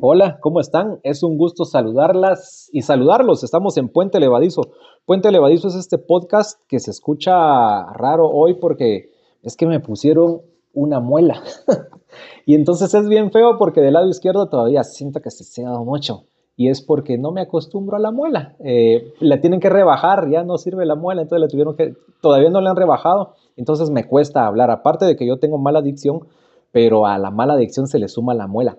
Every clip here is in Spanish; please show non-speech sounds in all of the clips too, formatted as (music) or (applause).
Hola, ¿cómo están? Es un gusto saludarlas y saludarlos. Estamos en Puente Levadizo. Puente Levadizo es este podcast que se escucha raro hoy porque es que me pusieron una muela. (laughs) y entonces es bien feo porque del lado izquierdo todavía siento que se dado mucho. Y es porque no me acostumbro a la muela. Eh, la tienen que rebajar, ya no sirve la muela, entonces la tuvieron que, todavía no la han rebajado, entonces me cuesta hablar. Aparte de que yo tengo mala adicción, pero a la mala adicción se le suma la muela.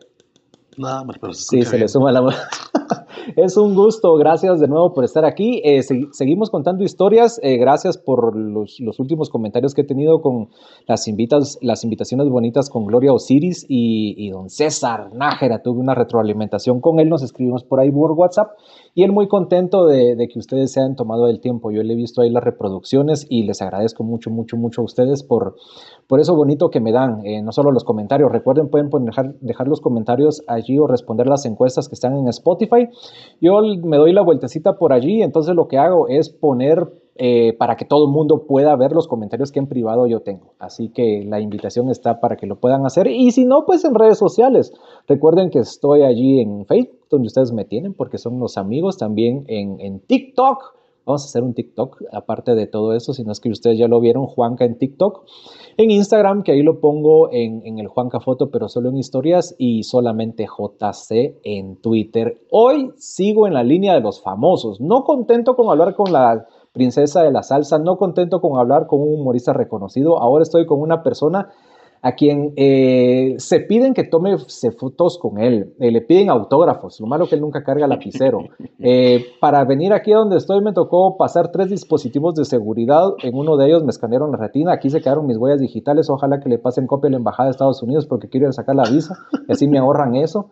No, pero se Sí, se le suma la. (laughs) Es un gusto, gracias de nuevo por estar aquí. Eh, se- seguimos contando historias, eh, gracias por los, los últimos comentarios que he tenido con las, invitas, las invitaciones bonitas con Gloria Osiris y, y don César Nájera. Tuve una retroalimentación con él, nos escribimos por ahí por WhatsApp y él muy contento de, de que ustedes se hayan tomado el tiempo. Yo le he visto ahí las reproducciones y les agradezco mucho, mucho, mucho a ustedes por, por eso bonito que me dan, eh, no solo los comentarios. Recuerden, pueden dejar, los comentarios allí o responder las encuestas que están en Spotify. Yo me doy la vueltecita por allí, entonces lo que hago es poner eh, para que todo el mundo pueda ver los comentarios que en privado yo tengo. Así que la invitación está para que lo puedan hacer. Y si no, pues en redes sociales. Recuerden que estoy allí en Facebook, donde ustedes me tienen, porque son los amigos. También en TikTok. Vamos a hacer un TikTok, aparte de todo eso, si no es que ustedes ya lo vieron, Juanca en TikTok. En Instagram, que ahí lo pongo en, en el Juanca Foto, pero solo en historias, y solamente JC en Twitter. Hoy sigo en la línea de los famosos, no contento con hablar con la princesa de la salsa, no contento con hablar con un humorista reconocido, ahora estoy con una persona a quien eh, se piden que tome fotos con él, eh, le piden autógrafos, lo malo que él nunca carga lapicero. (laughs) Eh, para venir aquí a donde estoy me tocó pasar tres dispositivos de seguridad, en uno de ellos me escanearon la retina, aquí se quedaron mis huellas digitales, ojalá que le pasen copia a la Embajada de Estados Unidos porque quiero sacar la visa, y así me ahorran eso.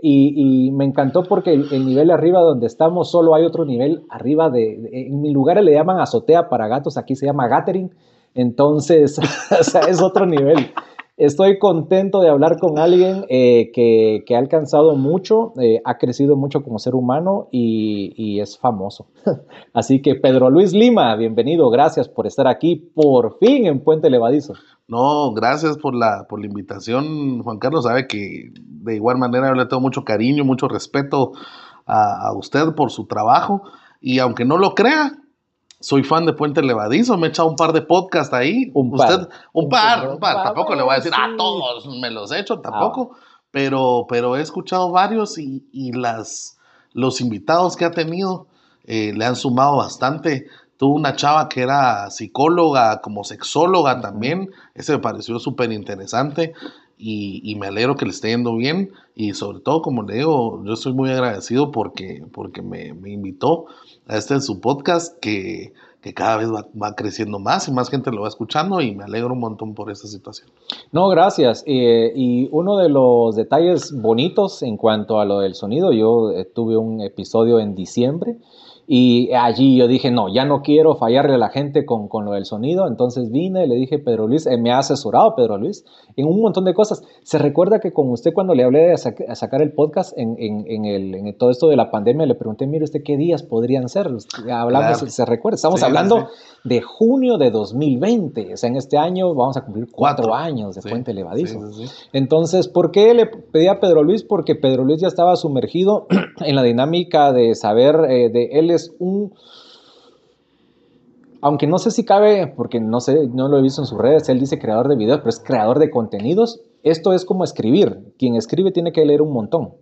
Y, y me encantó porque el, el nivel arriba donde estamos solo hay otro nivel arriba de, de- en mi lugar le llaman azotea para gatos, aquí se llama gathering, entonces, (laughs) es otro nivel. Estoy contento de hablar con alguien eh, que, ha alcanzado mucho, eh, ha crecido mucho como ser humano y, es famoso. (laughs) Así que Pedro Luis Lima, bienvenido, gracias por estar aquí por fin en Puente Levadizo. No, gracias por la, por la invitación, Juan Carlos. Sabe que de igual manera le tengo mucho cariño, mucho respeto a usted por su trabajo. Y aunque no lo crea, soy fan de Puente Levadizo. Me he echado un par de podcasts ahí. Un par. Usted, un, Un par, par, un par. par, Tampoco le voy a decir, sí. a todos me los he hecho, tampoco. Pero, pero he escuchado varios y, y las, los invitados que ha tenido eh, le han sumado bastante. Tuvo una chava que era psicóloga, como sexóloga también. Ese me pareció súper interesante y, y me alegro que le esté yendo bien. Y sobre todo, como le digo, yo estoy muy agradecido porque, porque me, me invitó este su podcast que, que cada vez va, va creciendo más y más gente lo va escuchando y me alegro un montón por esta situación. No, gracias. Eh, y uno de los detalles bonitos en cuanto a lo del sonido, yo eh, tuve un episodio en diciembre y allí yo dije, no, ya no quiero fallarle a la gente con, con lo del sonido. Entonces vine, le dije, Pedro Luis, eh, me ha asesorado Pedro Luis en un montón de cosas. Se recuerda que con usted cuando le hablé de sacar el podcast en, en, en el, en todo esto de la pandemia, le pregunté, mire usted qué días podrían ser. Hablamos, Claro. se recuerda, estamos Sí, hablando sí. de junio de 2020. O sea, en este año vamos a cumplir cuatro, Cuatro. años de Sí, Puente Levadizo. Entonces, ¿por qué le pedí a Pedro Luis? Porque Pedro Luis ya estaba sumergido (clears throat) en la dinámica de saber eh, de él es un aunque no sé si cabe, porque no sé, no lo he visto en sus redes, él dice creador de videos, pero es creador de contenidos. Esto es como escribir. Quien escribe tiene que leer un montón.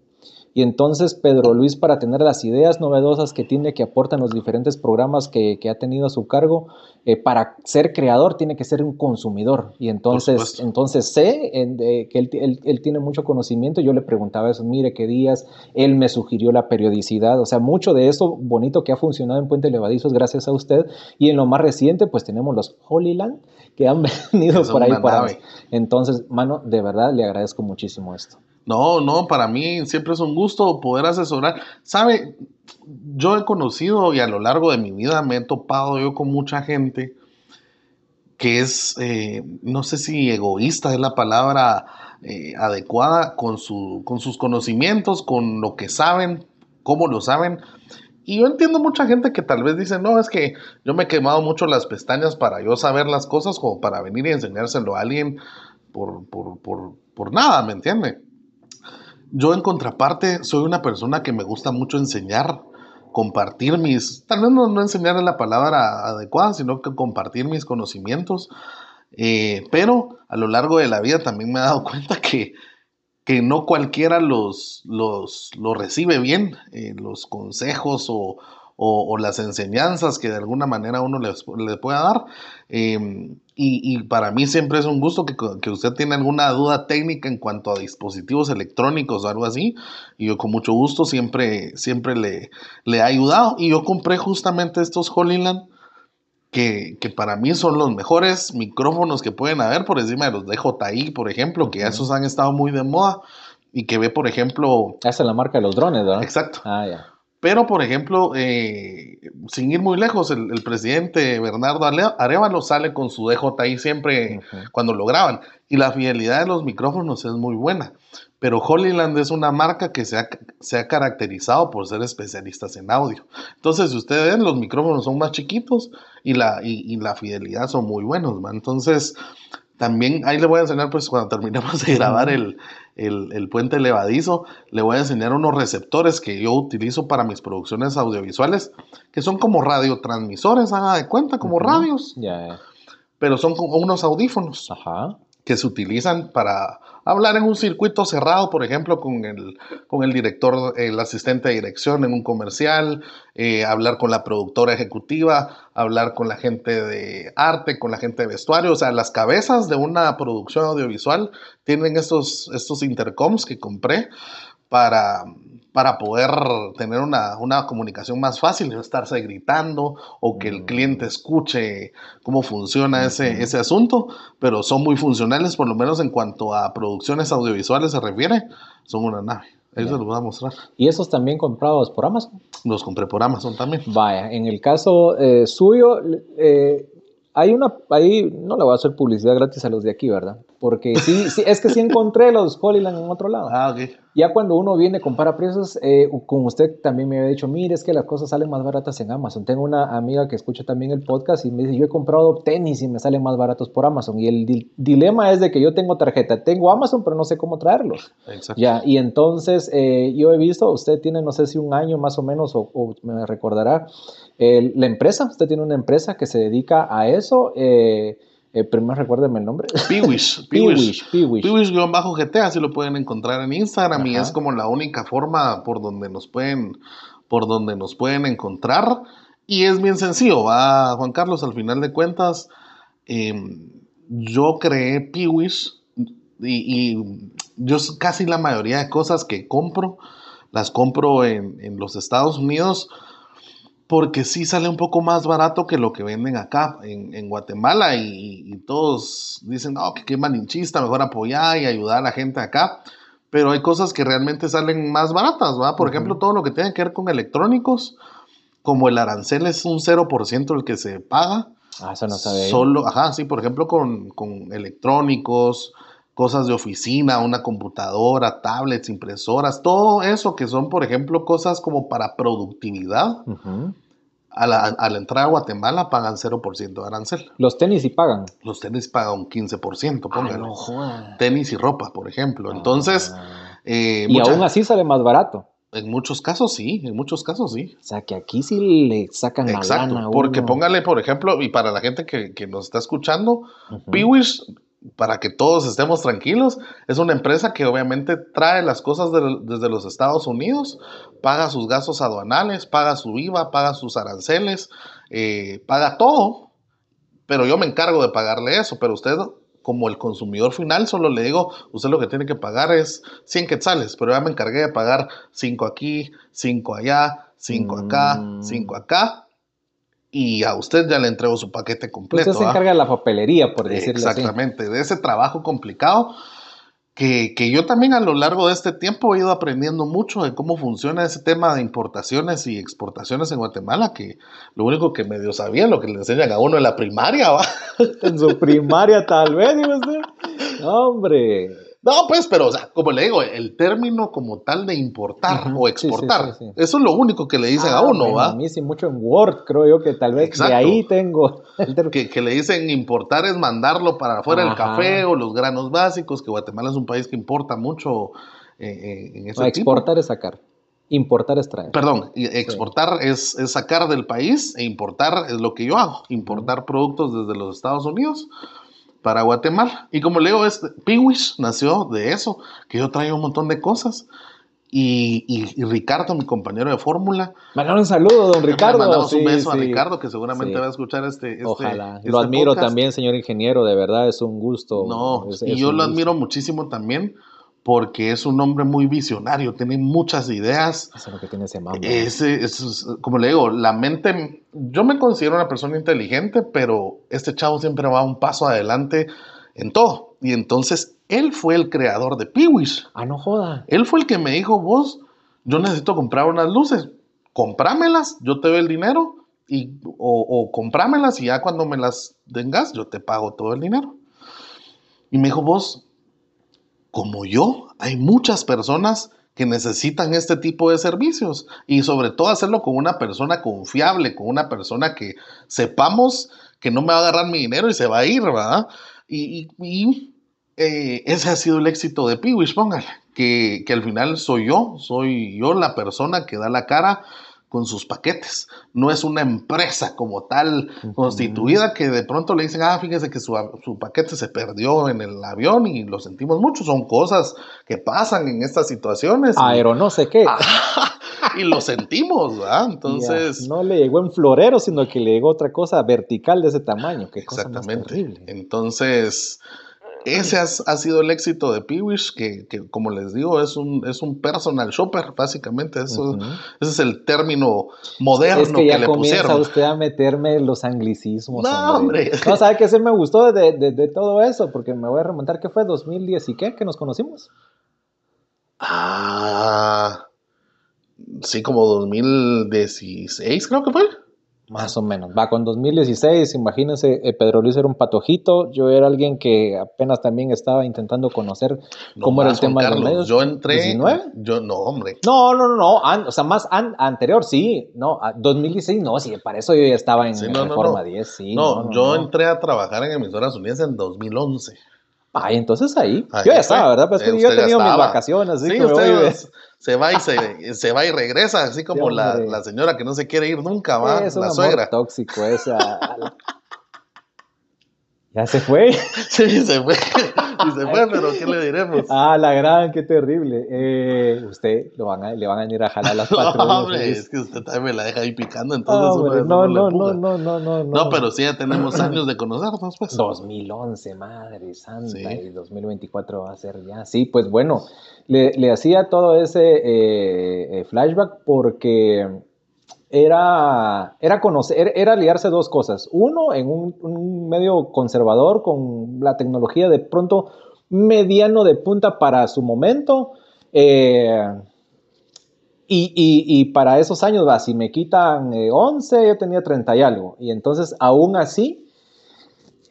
Y entonces Pedro Luis, para tener las ideas novedosas que tiene, que aportan los diferentes programas que, que ha tenido a su cargo, eh, para ser creador tiene que ser un consumidor. Y entonces, entonces sé eh, que él, él- él tiene mucho conocimiento. Yo le preguntaba eso, mire qué días, él me sugirió la periodicidad. O sea, mucho de eso bonito que ha funcionado en Puente Levadizo es gracias a usted. Y en lo más reciente, pues tenemos los Holy Land que han (laughs) venido por ahí para nave. Entonces, mano, de verdad le agradezco muchísimo esto. No, no, para mí siempre es un gusto poder asesorar. Sabe, yo he conocido y a lo largo de mi vida me he topado yo con mucha gente que es, eh, no sé si egoísta es la palabra eh, adecuada con, su, con sus conocimientos, con lo que saben, cómo lo saben. Y yo entiendo mucha gente que tal vez dice, no, es que yo me he quemado mucho las pestañas para yo saber las cosas como para venir y enseñárselo a alguien por, por, por, por nada, ¿me entiende? Yo en contraparte soy una persona que me gusta mucho enseñar, compartir mis, tal vez no, enseñar la palabra adecuada, sino que compartir mis conocimientos. Eh, pero a lo largo de la vida también me he dado (laughs) cuenta que, que no cualquiera los, los, recibe bien, eh, los consejos o, o, las enseñanzas que de alguna manera uno les, le pueda dar. Em, y, y, para mí siempre es un gusto que, que, usted tiene alguna duda técnica en cuanto a dispositivos electrónicos o algo así. Y yo con mucho gusto siempre, siempre le, le he ayudado. Y yo compré justamente estos Holyland. Que, que, para mí son los mejores micrófonos que pueden haber por encima de los DJI, por ejemplo, que esos han estado muy de moda y que ve, por ejemplo... Esa es la marca de los drones, ¿verdad? Exacto. Ah, ya. Pero, por ejemplo, eh, sin ir muy lejos, el, presidente Bernardo Arevalo sale con su DJI siempre cuando lo graban. Y la fidelidad de los micrófonos es muy buena. Pero Holyland es una marca que se ha, se ha caracterizado por ser especialistas en audio. Entonces, si ustedes ven, los micrófonos son más chiquitos y la, y, la fidelidad son muy buenos. Entonces, también ahí le voy a enseñar, pues cuando terminemos de grabar el, el, puente levadizo, le voy a enseñar unos receptores que yo utilizo para mis producciones audiovisuales, que son como radiotransmisores, haga de cuenta, como radios. Pero son como unos audífonos que se utilizan para hablar en un circuito cerrado, por ejemplo, con el, con el director, el asistente de dirección en un comercial, eh, hablar con la productora ejecutiva, hablar con la gente de arte, con la gente de vestuario, o sea, las cabezas de una producción audiovisual tienen estos, estos intercoms que compré para, para poder tener una, comunicación más fácil, no estarse gritando o que el mm. cliente escuche cómo funciona ese, ese asunto, pero son muy funcionales, por lo menos en cuanto a producciones audiovisuales se refiere, son una nave. Ahí se los voy a mostrar. ¿Y esos también comprados por Amazon? Los compré por Amazon también. Vaya, en el caso eh, suyo, eh, hay una, ahí no le voy a hacer publicidad gratis a los de aquí, ¿verdad? Porque sí, sí es que sí encontré los Holyland en otro lado. Ah, ok. Ya cuando uno viene, compara precios, eh, con usted también me había dicho, mire, es que las cosas salen más baratas en Amazon. Tengo una amiga que escucha también el podcast y me dice, yo he comprado tenis y me salen más baratos por Amazon. Y el dilema es de que yo tengo tarjeta, tengo Amazon, pero no sé cómo traerlos. Exacto. Ya, y entonces eh, yo he visto, usted tiene, no sé si un año más o menos, o, me recordará, la empresa, usted tiene una empresa que se dedica a eso. Eh, eh, primero recuérdeme el nombre. Piwish. Piwish. Piwish. Piwish-GT, así lo pueden encontrar en Instagram y es como la única forma por donde nos pueden, por donde nos pueden encontrar. Y es bien sencillo, va Juan Carlos, al final de cuentas, em, yo creé Piwish y, y, yo casi la mayoría de cosas que compro, las compro en, en los Estados Unidos porque sí sale un poco más barato que lo que venden acá en, Guatemala y, todos dicen, no, que qué malinchista, mejor apoyar y ayudar a la gente acá, pero hay cosas que realmente salen más baratas, ¿va? Por ejemplo, todo lo que tiene que ver con electrónicos, como el arancel es un 0% el que se paga. Ah, eso no sabía. Solo, ajá, sí, por ejemplo, con, electrónicos, cosas de oficina, una computadora, tablets, impresoras, todo eso que son, por ejemplo, cosas como para productividad. a la, a la, entrada a Guatemala pagan 0% de arancel. ¿Los tenis sí pagan? Los tenis pagan un 15%, póngalo. tenis y ropa, por ejemplo. Entonces... Ah. Eh, y aún así sale más barato. En muchos casos sí, en muchos casos sí. O sea, que aquí sí le sacan Exacto, la porque póngale, por ejemplo, y para la gente que, que nos está escuchando, Piwish para que todos estemos tranquilos. Es una empresa que obviamente trae las cosas desde los Estados Unidos, paga sus gastos aduanales, paga su IVA, paga sus aranceles, eh, paga todo, pero yo me encargo de pagarle eso, pero usted como el consumidor final, solo le digo, usted lo que tiene que pagar es 100 quetzales, pero ya me encargué de pagar 5 aquí, 5 allá, 5 acá, 5 mm. acá, y a usted ya le entrego su paquete completo. Usted se encarga de la papelería, por decirlo Exactamente, de ese trabajo complicado que, que, yo también a lo largo de este tiempo he ido aprendiendo mucho de cómo funciona ese tema de importaciones y exportaciones en Guatemala, que lo único que medio sabía, lo que le enseñan a uno en la primaria, ¿va? En su primaria tal vez, digo usted. (laughs) Hombre. No, pues, pero, o sea, como le digo, el término como tal de importar o exportar, eso es lo único que le dicen a ah, uno, ¿va? A mí sí, mucho en Word, creo yo que tal vez de ahí tengo. que, que, le dicen importar es mandarlo para afuera el café o los granos básicos, que Guatemala es un país que importa mucho eh, en ese Exportar es sacar. Importar es traer. Perdón, exportar es, sacar del país e importar es lo que yo hago. Importar productos desde los Estados Unidos para Guatemala. Y como le digo, este, Piwish nació de eso, que yo traigo un montón de cosas. Y, Ricardo, mi compañero de fórmula. Mandar un saludo, don Ricardo. Mandamos un beso a Ricardo, que seguramente va a escuchar este. este Ojalá. Este lo admiro también, señor ingeniero, de verdad es un gusto. No, y yo lo admiro muchísimo también porque es un hombre muy visionario, tiene muchas ideas. Eso es lo que tiene ese mambo. Ese, como le digo, la mente, yo me considero una persona inteligente, pero este chavo siempre va un paso adelante en todo. Y entonces él fue el creador de Peewish. Ah, no joda. Él fue el que me dijo, vos, yo necesito comprar unas luces, comprámelas, yo te doy el dinero, y, o, o comprámelas y ya cuando me las tengas, yo te pago todo el dinero. Y me dijo, vos, como yo, hay muchas personas que necesitan este tipo de servicios y sobre todo hacerlo con una persona confiable, con una persona que sepamos que no me va a agarrar mi dinero y se va a ir, ¿verdad? Y, eh, ese ha sido el éxito de Piwish, póngale, que, que al final soy yo, soy yo la persona que da la cara con sus paquetes. No es una empresa como tal constituida que de pronto le dicen, ah, fíjese que su, paquete se perdió en el avión y lo sentimos mucho. Son cosas que pasan en estas situaciones. Aero no sé qué. y lo sentimos, ¿verdad? (laughs) Entonces... no le llegó en florero, sino que le llegó otra cosa vertical de ese tamaño. Qué cosa Exactamente. terrible. Entonces ese ha, sido el éxito de Peewish, que, que, como les digo, es un, es un personal shopper, básicamente. Eso, Ese es el término moderno es que, ya le comienza usted a meterme los anglicismos. No, hombre. No, ¿sabe qué se me gustó de, de, de, todo eso? Porque me voy a remontar, ¿qué fue? ¿2010 y qué? ¿Que nos conocimos? Ah, sí, como 2016 creo que fue. Más o menos. Va con 2016, imagínense, eh, Pedro Luis era un patojito, yo era alguien que apenas también estaba intentando conocer cómo era el tema de los medios. Yo entré. ¿19? Yo no, hombre. No, no, no, no, o sea, más anterior, sí, no, 2016, no, sí, para eso yo ya estaba en, Reforma 10, sí. No, yo entré a trabajar en Emisoras Unidas en 2011. Ay, entonces ahí. yo ya estaba, ¿verdad? Pues que yo he tenido mis vacaciones, así sí, que usted se va y se, (laughs) se, va y regresa, así como la, la, señora que no se quiere ir nunca, va, es la suegra. tóxico esa. ¿Ya se fue? (laughs) Sí, se fue. Y se fue, pero ¿qué le diremos? Ah, la gran, qué terrible. Eh, usted lo van a, le van a ir a jalar las (laughs) patrullas. No, hombre, es que usted también me la deja ahí picando, entonces no, no, no, no, no, no, no. pero sí ya tenemos años de conocernos, pues. 2011, madre santa, y 2024 va a ser ya. Sí, pues bueno, le, le hacía todo ese eh, eh flashback porque era, era conocer, era aliarse dos cosas. Uno, en un, medio conservador con la tecnología de pronto mediano de punta para su momento. Eh, y, para esos años, va, si me quitan 11, eh, yo tenía 30 y algo. Y entonces, aún así,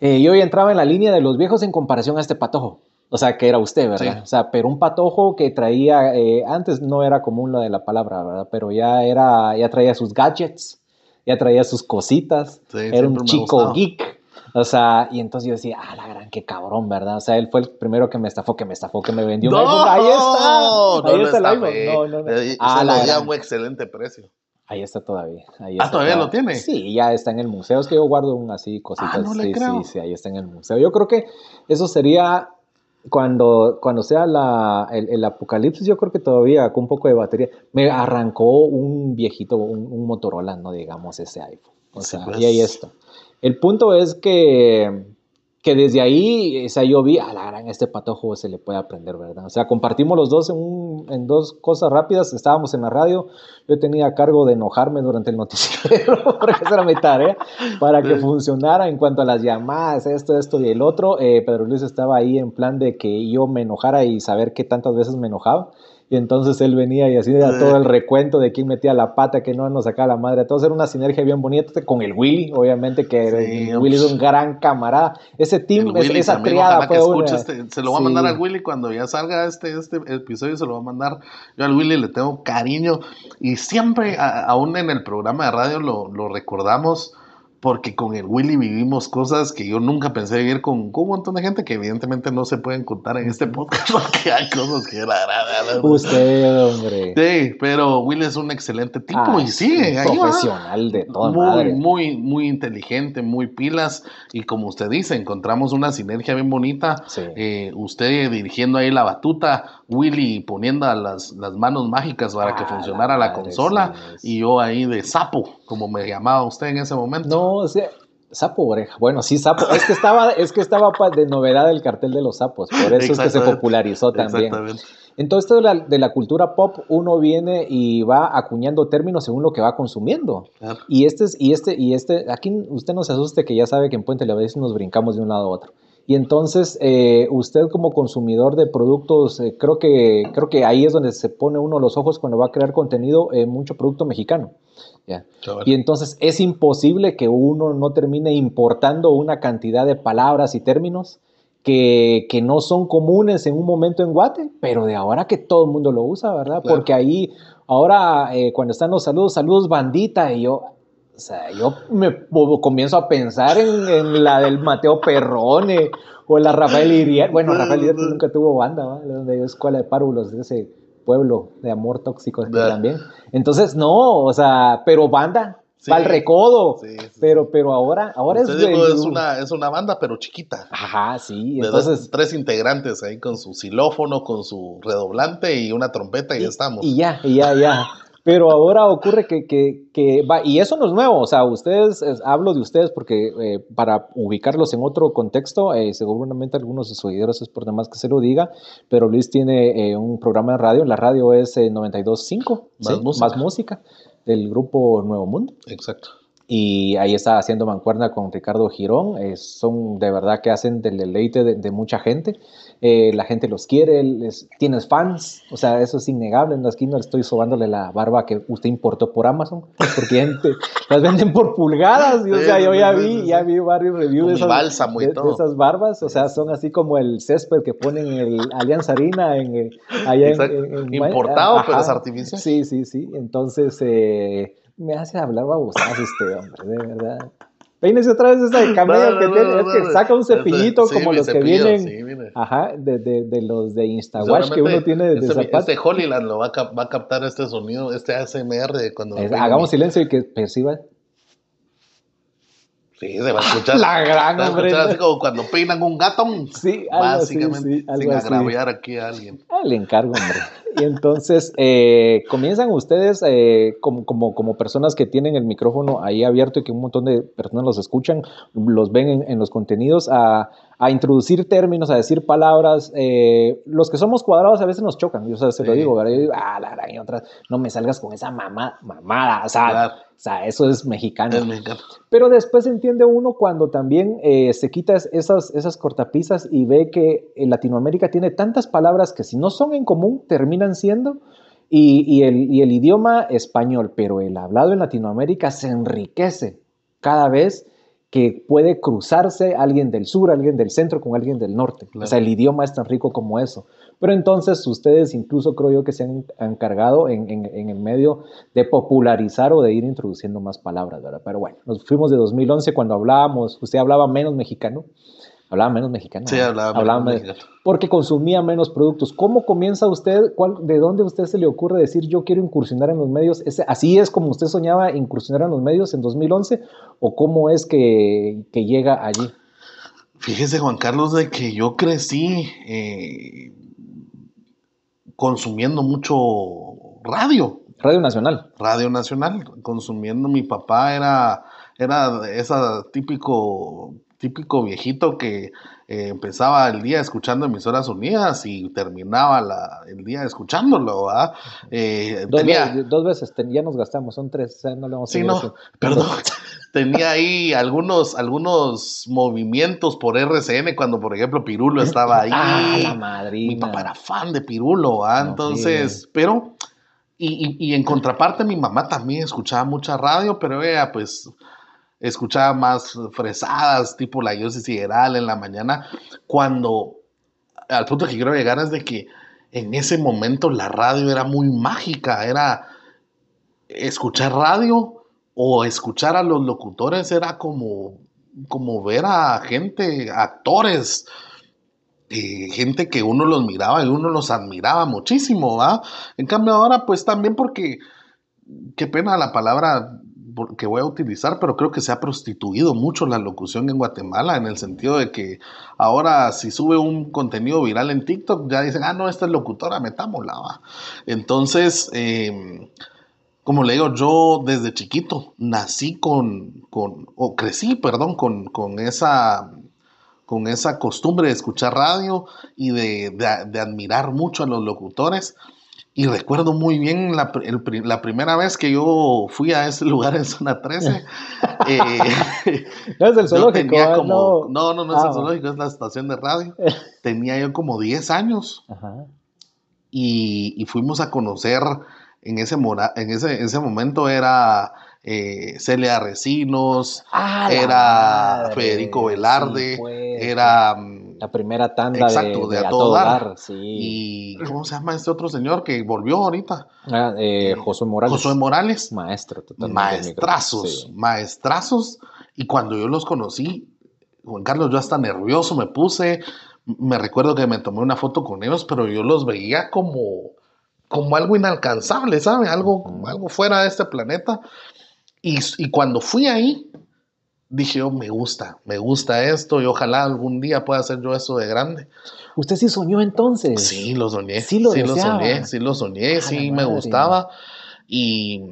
eh, yo ya entraba en la línea de los viejos en comparación a este patojo. O sea, que era usted, ¿verdad? O sea, pero un patojo que traía, eh, antes no era común lo de la palabra, ¿verdad? Pero ya era, ya traía sus gadgets, ya traía sus cositas, era un chico geek. O sea, y entonces yo decía, ah, la gran, qué cabrón, ¿verdad? O sea, él fue el primero que me estafó, que me estafó, que me vendió. No, ahí está. Ahí está el iPhone. No, no, no. Ah, la un excelente precio. Ahí está todavía. Ahí ah, ¿todavía lo tiene? Sí, ya está en el museo. Es que yo guardo un así cositas. Ah, no le sí, creo. sí, sí, ahí está en el museo. Yo creo que eso sería cuando, cuando sea la, el, apocalipsis, yo creo que todavía con un poco de batería, me arrancó un viejito, un, Motorola, no digamos ese iPhone. O sea, y ahí pues. está. El punto es que que desde ahí, o sea, yo vi, a la gran, este patojo se le puede aprender, ¿verdad? O sea, compartimos los dos en, en, dos cosas rápidas, estábamos en la radio, yo tenía a cargo de enojarme durante el noticiero, (laughs) porque esa era mi tarea, para que funcionara en cuanto a las llamadas, esto, esto y el otro. Eh, Pedro Luis estaba ahí en plan de que yo me enojara y saber qué tantas veces me enojaba. Y entonces él venía y así era todo el recuento de quién metía la pata, que no nos sacaba la madre. Todo era una sinergia bien bonita con el Willy, obviamente, que Willy es un gran camarada. Ese team, esa triada fue este, se lo voy a mandar al Willy cuando ya salga este, este episodio, se lo voy a mandar. Yo al Willy le tengo cariño y siempre, aún en el programa de radio, lo, lo recordamos porque con el Willy vivimos cosas que yo nunca pensé vivir con, un montón de gente que evidentemente no se pueden contar en este podcast (laughs) porque hay cosas que la Usted, hombre. Sí, pero Willy es un excelente tipo ah, y sigue. profesional de toda muy, Muy, muy inteligente, muy pilas y como usted dice, encontramos una sinergia bien bonita. Eh, usted dirigiendo ahí la batuta, Willy poniendo las, las manos mágicas para que ah, funcionara la, consola y yo ahí de sapo, como me llamaba usted en ese momento. No, o sea, sapo oreja. Bueno, sí, sapo. Es que estaba, es que estaba de novedad el cartel de los sapos. Por eso es que se popularizó también. En todo esto de la, de la, cultura pop, uno viene y va acuñando términos según lo que va consumiendo. Y este es, y este, y este, aquí usted no se asuste que ya sabe que en Puente la vez nos brincamos de un lado a otro. Y entonces, eh, usted como consumidor de productos, eh, creo, que, creo que ahí es donde se pone uno los ojos cuando va a crear contenido en mucho producto mexicano. Y entonces es imposible que uno no termine importando una cantidad de palabras y términos que, no son comunes en un momento en Guate, pero de ahora que todo el mundo lo usa, ¿verdad? Porque ahí, ahora eh, cuando están los saludos, saludos bandita, y yo, o sea, yo me comienzo a pensar en, la del Mateo Perrone o la Rafael Iriar. Bueno, Rafael Iriar nunca tuvo banda, ¿va? Donde escuela de párvulos de ese pueblo de amor tóxico también. Entonces, no, o sea, pero banda, sí, el recodo. pero, pero ahora, ahora es, es, una, es una banda, pero chiquita. Ajá, sí. Entonces, tres integrantes ahí con su xilófono, con su redoblante y una trompeta y, ya estamos. Y ya, y ya, ya. (laughs) Pero ahora ocurre que, que, que, va, y eso no es nuevo, o sea, ustedes, hablo de ustedes porque eh, para ubicarlos en otro contexto, eh, seguramente algunos de sus seguidores es por demás que se lo diga, pero Luis tiene eh, un programa de radio, la radio es 92.5, más, música. más música, del grupo Nuevo Mundo. Exacto y ahí está haciendo mancuerna con Ricardo Girón. son de verdad que hacen del deleite de, mucha gente. Eh, la gente los quiere, tienes fans, o sea, eso es innegable. En la esquina estoy sobándole la barba que usted importó por Amazon, porque (laughs) las venden por pulgadas. Y, o sea, yo ya vi, ya vi varios reviews de esas, barbas, o sea, son así como el césped que ponen en el Alianza Harina en, eh, allá en, Importado, pero es artificial. Sí, sí, sí. Entonces, eh, me hace hablar babosadas este hombre, de verdad. Peínese otra vez esa de camello que tiene, es que saca un cepillito como los que vienen, ajá, de, de, de, los de Instawash que uno tiene de este. Este Holyland lo va a, va a captar este sonido, este ASMR cuando... hagamos silencio y que perciba. Sí, se va a escuchar. (laughs) La gran, se va a escuchar así como cuando peinan un gato. Sí, básicamente, sin agraviar aquí a alguien. Ah, le encargo, hombre. Y entonces eh, comienzan ustedes eh, como, como, como, personas que tienen el micrófono ahí abierto y que un montón de personas los escuchan, los ven en, en los contenidos, a, a, introducir términos, a decir palabras. Eh, los que somos cuadrados a veces nos chocan, yo se lo digo, ¿verdad? Yo ah, la y otras, no me salgas con esa mamá, mamada, o sea, o sea, eso es mexicano. Es mexicano. Pero después entiende uno cuando también se quita esas, esas cortapisas y ve que en Latinoamérica tiene tantas palabras que si no son en común, terminan siendo, y, el, y el idioma español, pero el hablado en Latinoamérica se enriquece cada vez que puede cruzarse alguien del sur, alguien del centro con alguien del norte. O sea, el idioma es tan rico como eso. Pero entonces ustedes incluso creo yo que se han encargado en, en, el medio de popularizar o de ir introduciendo más palabras, ¿verdad? Pero bueno, nos fuimos de 2011 cuando hablábamos, usted hablaba menos mexicano, Hablaba menos mexicano. Sí, hablaba, menos, mexicano. Porque consumía menos productos. ¿Cómo comienza usted? Cuál, ¿De dónde a usted se le ocurre decir yo quiero incursionar en los medios? ¿Así es como usted soñaba incursionar en los medios en 2011? ¿O cómo es que, llega allí? Fíjese, Juan Carlos, de que yo crecí eh, consumiendo mucho radio. Radio Nacional. Radio Nacional, consumiendo. Mi papá era, era esa típico típico viejito que eh, empezaba el día escuchando emisoras unidas y terminaba la, el día escuchándolo, ¿verdad? Eh, dos, tenía, dos, veces, ya nos gastamos, son tres, no le vamos a Sí, no, perdón. (laughs) tenía ahí algunos, algunos movimientos por RCN cuando, por ejemplo, Pirulo estaba (laughs) ahí. Ah, la madrina. Mi papá era fan de Pirulo, ¿verdad? Entonces, pero... Y, y, y, en contraparte, mi mamá también escuchaba mucha radio, pero ella, pues, escuchaba más fresadas, tipo la Yo sideral en la mañana, cuando al punto que quiero llegar es de que en ese momento la radio era muy mágica, era escuchar radio o escuchar a los locutores era como, como ver a gente, actores, eh, gente que uno los miraba y uno los admiraba muchísimo, ¿va? En cambio ahora pues también porque, qué pena la palabra que voy a utilizar, pero creo que se ha prostituido mucho la locución en Guatemala en el sentido de que ahora si sube un contenido viral en TikTok ya dicen, ah, no, esta es locutora, metámosla, ¿va? Entonces, em, como le digo, yo desde chiquito nací con, con o crecí, perdón, con, con esa con esa costumbre de escuchar radio y de, admirar mucho a los locutores. Y recuerdo muy bien la, primera vez que yo fui a ese lugar en zona 13. (laughs) Eh, no es el zoológico. no. no, no, es el ah, zoológico, es la estación de radio. (laughs) tenía yo como 10 años. Y, fuimos a conocer en ese, en ese, ese momento era eh, Celia Recinos, era Federico Velarde, pues, era... La primera tanda exacto, de, a, todo, dar. Y ¿cómo se llama este otro señor que volvió ahorita? Ah, eh, Josué Morales. Josué Morales. Maestro, totalmente. Maestrazos, maestrazos. Y cuando yo los conocí, Juan Carlos, yo hasta nervioso me puse. Me recuerdo que me tomé una foto con ellos, pero yo los veía como, como algo inalcanzable, ¿sabe? Algo, algo fuera de este planeta. Y, cuando fui ahí, dije, oh, me gusta, me gusta esto y ojalá algún día pueda hacer yo eso de grande. ¿Usted sí soñó entonces? Sí, lo soñé. Sí lo, soñé, sí lo soñé, sí me gustaba. Y,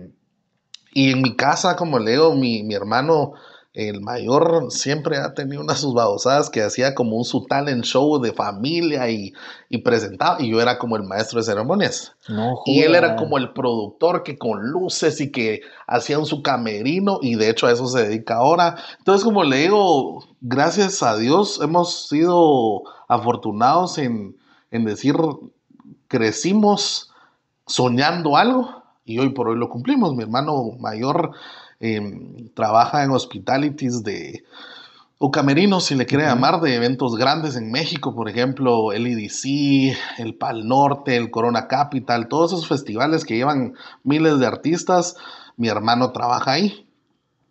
y, en mi casa, como le digo, mi, mi hermano el mayor siempre ha tenido unas sus babosadas que hacía como un su talent show de familia y, presentaba, y yo era como el maestro de ceremonias. y él era como el productor que con luces y que hacía un su camerino, y de hecho a eso se dedica ahora. Entonces, como le digo, gracias a Dios hemos sido afortunados en, en decir, crecimos soñando algo y hoy por hoy lo cumplimos. Mi hermano mayor Em, trabaja en hospitalities de, o camerinos, si le quiere llamar, de eventos grandes en México, por ejemplo, el EDC, el Pal Norte, el Corona Capital, todos esos festivales que llevan miles de artistas, mi hermano trabaja ahí.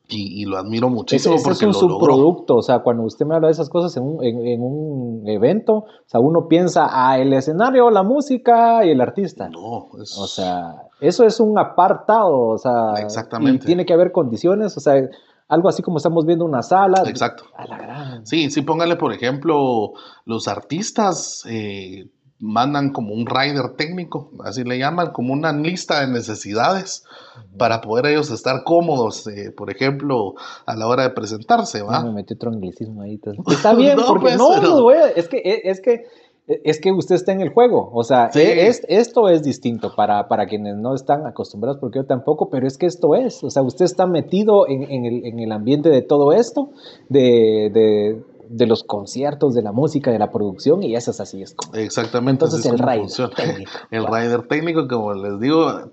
Y, lo admiro muchísimo. Ese, porque es un subproducto, o sea, cuando usted me habla de esas cosas en un, en, un, evento, o sea, uno piensa, ah, el escenario, la música y el artista. No, es... O sea, eso es un apartado, o sea, Exactamente. y tiene que haber condiciones, o sea, algo así como estamos viendo una sala. Exacto. Sí, sí, póngale, por ejemplo, los artistas eh, mandan como un rider técnico, así le llaman, como una lista de necesidades para poder ellos estar cómodos, eh, por ejemplo, a la hora de presentarse, ¿va? me metí otro anglicismo ahí. (laughs) Está bien, porque pues, no, no, es que, es que es que usted está en el juego, o sea, e, es, esto es distinto para, para, quienes no están acostumbrados, porque yo tampoco, pero es que esto es, o sea, usted está metido en, en, el, en el, ambiente de todo esto, de, de, de los conciertos, de la música, de la producción, y eso es así. Es como. Exactamente. Entonces el rider técnico. El rider técnico, como les digo,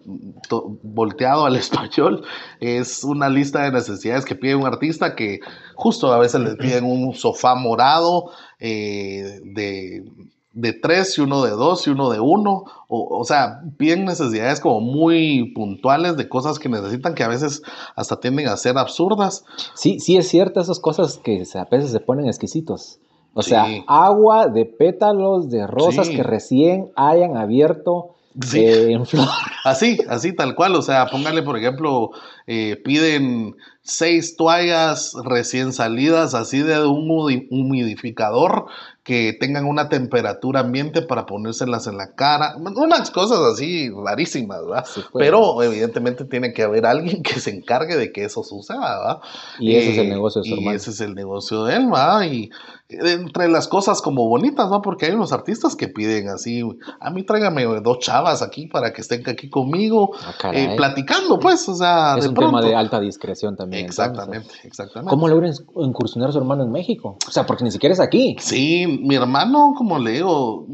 volteado al (laughs) español, es una lista de necesidades que pide un artista que justo a veces le piden un sofá morado eh, de de tres y uno de dos y uno de uno. O, o, sea, piden necesidades como muy puntuales de cosas que necesitan que a veces hasta tienden a ser absurdas. Sí, sí es cierto esas cosas que a veces se ponen exquisitos. O sea, agua de pétalos de rosas que recién hayan abierto eh, en (laughs) flor. Así, así tal cual. O sea, póngale, por ejemplo, eh, piden seis toallas recién salidas así de un humidificador que tengan una temperatura ambiente para ponérselas en la cara, unas cosas así rarísimas, ¿verdad? Pero evidentemente tiene que haber alguien que se encargue de que eso suceda, ¿verdad? Y ese es el eh, negocio de su Y ese es el negocio de él, ¿verdad? Y entre las cosas como bonitas, ¿no? Porque hay unos artistas que piden así, a mí tráigame dos chavas aquí para que estén aquí conmigo, ah, eh, platicando, pues, o sea, es un tema de alta discreción también. Exactamente, exactamente. ¿Cómo logra incursionar a su hermano en México? O sea, porque ni siquiera es aquí. Sí, mi hermano, como le digo,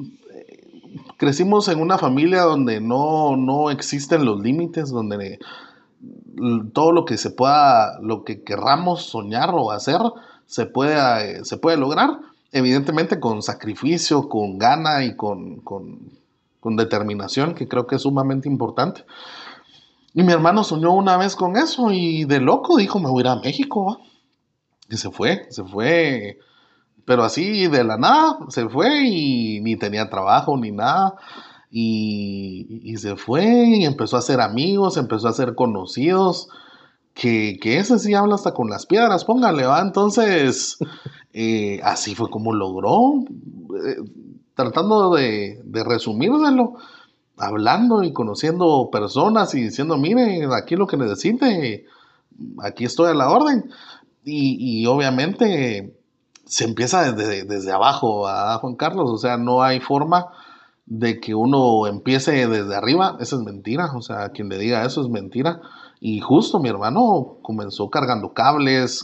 crecimos en una familia donde no, no existen los límites, donde todo lo que se pueda, lo que querramos soñar o hacer, se puede, se puede lograr, evidentemente con sacrificio, con gana y con, con, con determinación, que creo que es sumamente importante. Y mi hermano soñó una vez con eso y de loco dijo, me voy a ir a México. Y se fue, se fue, pero así de la nada, se fue y ni tenía trabajo ni nada. Y, y se fue y empezó a hacer amigos, empezó a ser conocidos. Que, que, ese sí habla hasta con las piedras, póngale, va. Entonces, (laughs) eh, así fue como logró, eh, tratando de, de resumírselo, hablando y conociendo personas y diciendo, mire, aquí lo que necesite, aquí estoy a la orden. Y, y obviamente se empieza desde, desde abajo a Juan Carlos, o sea, no hay forma de que uno empiece desde arriba, eso es mentira, o sea, quien le diga eso es mentira. Y justo mi hermano comenzó cargando cables,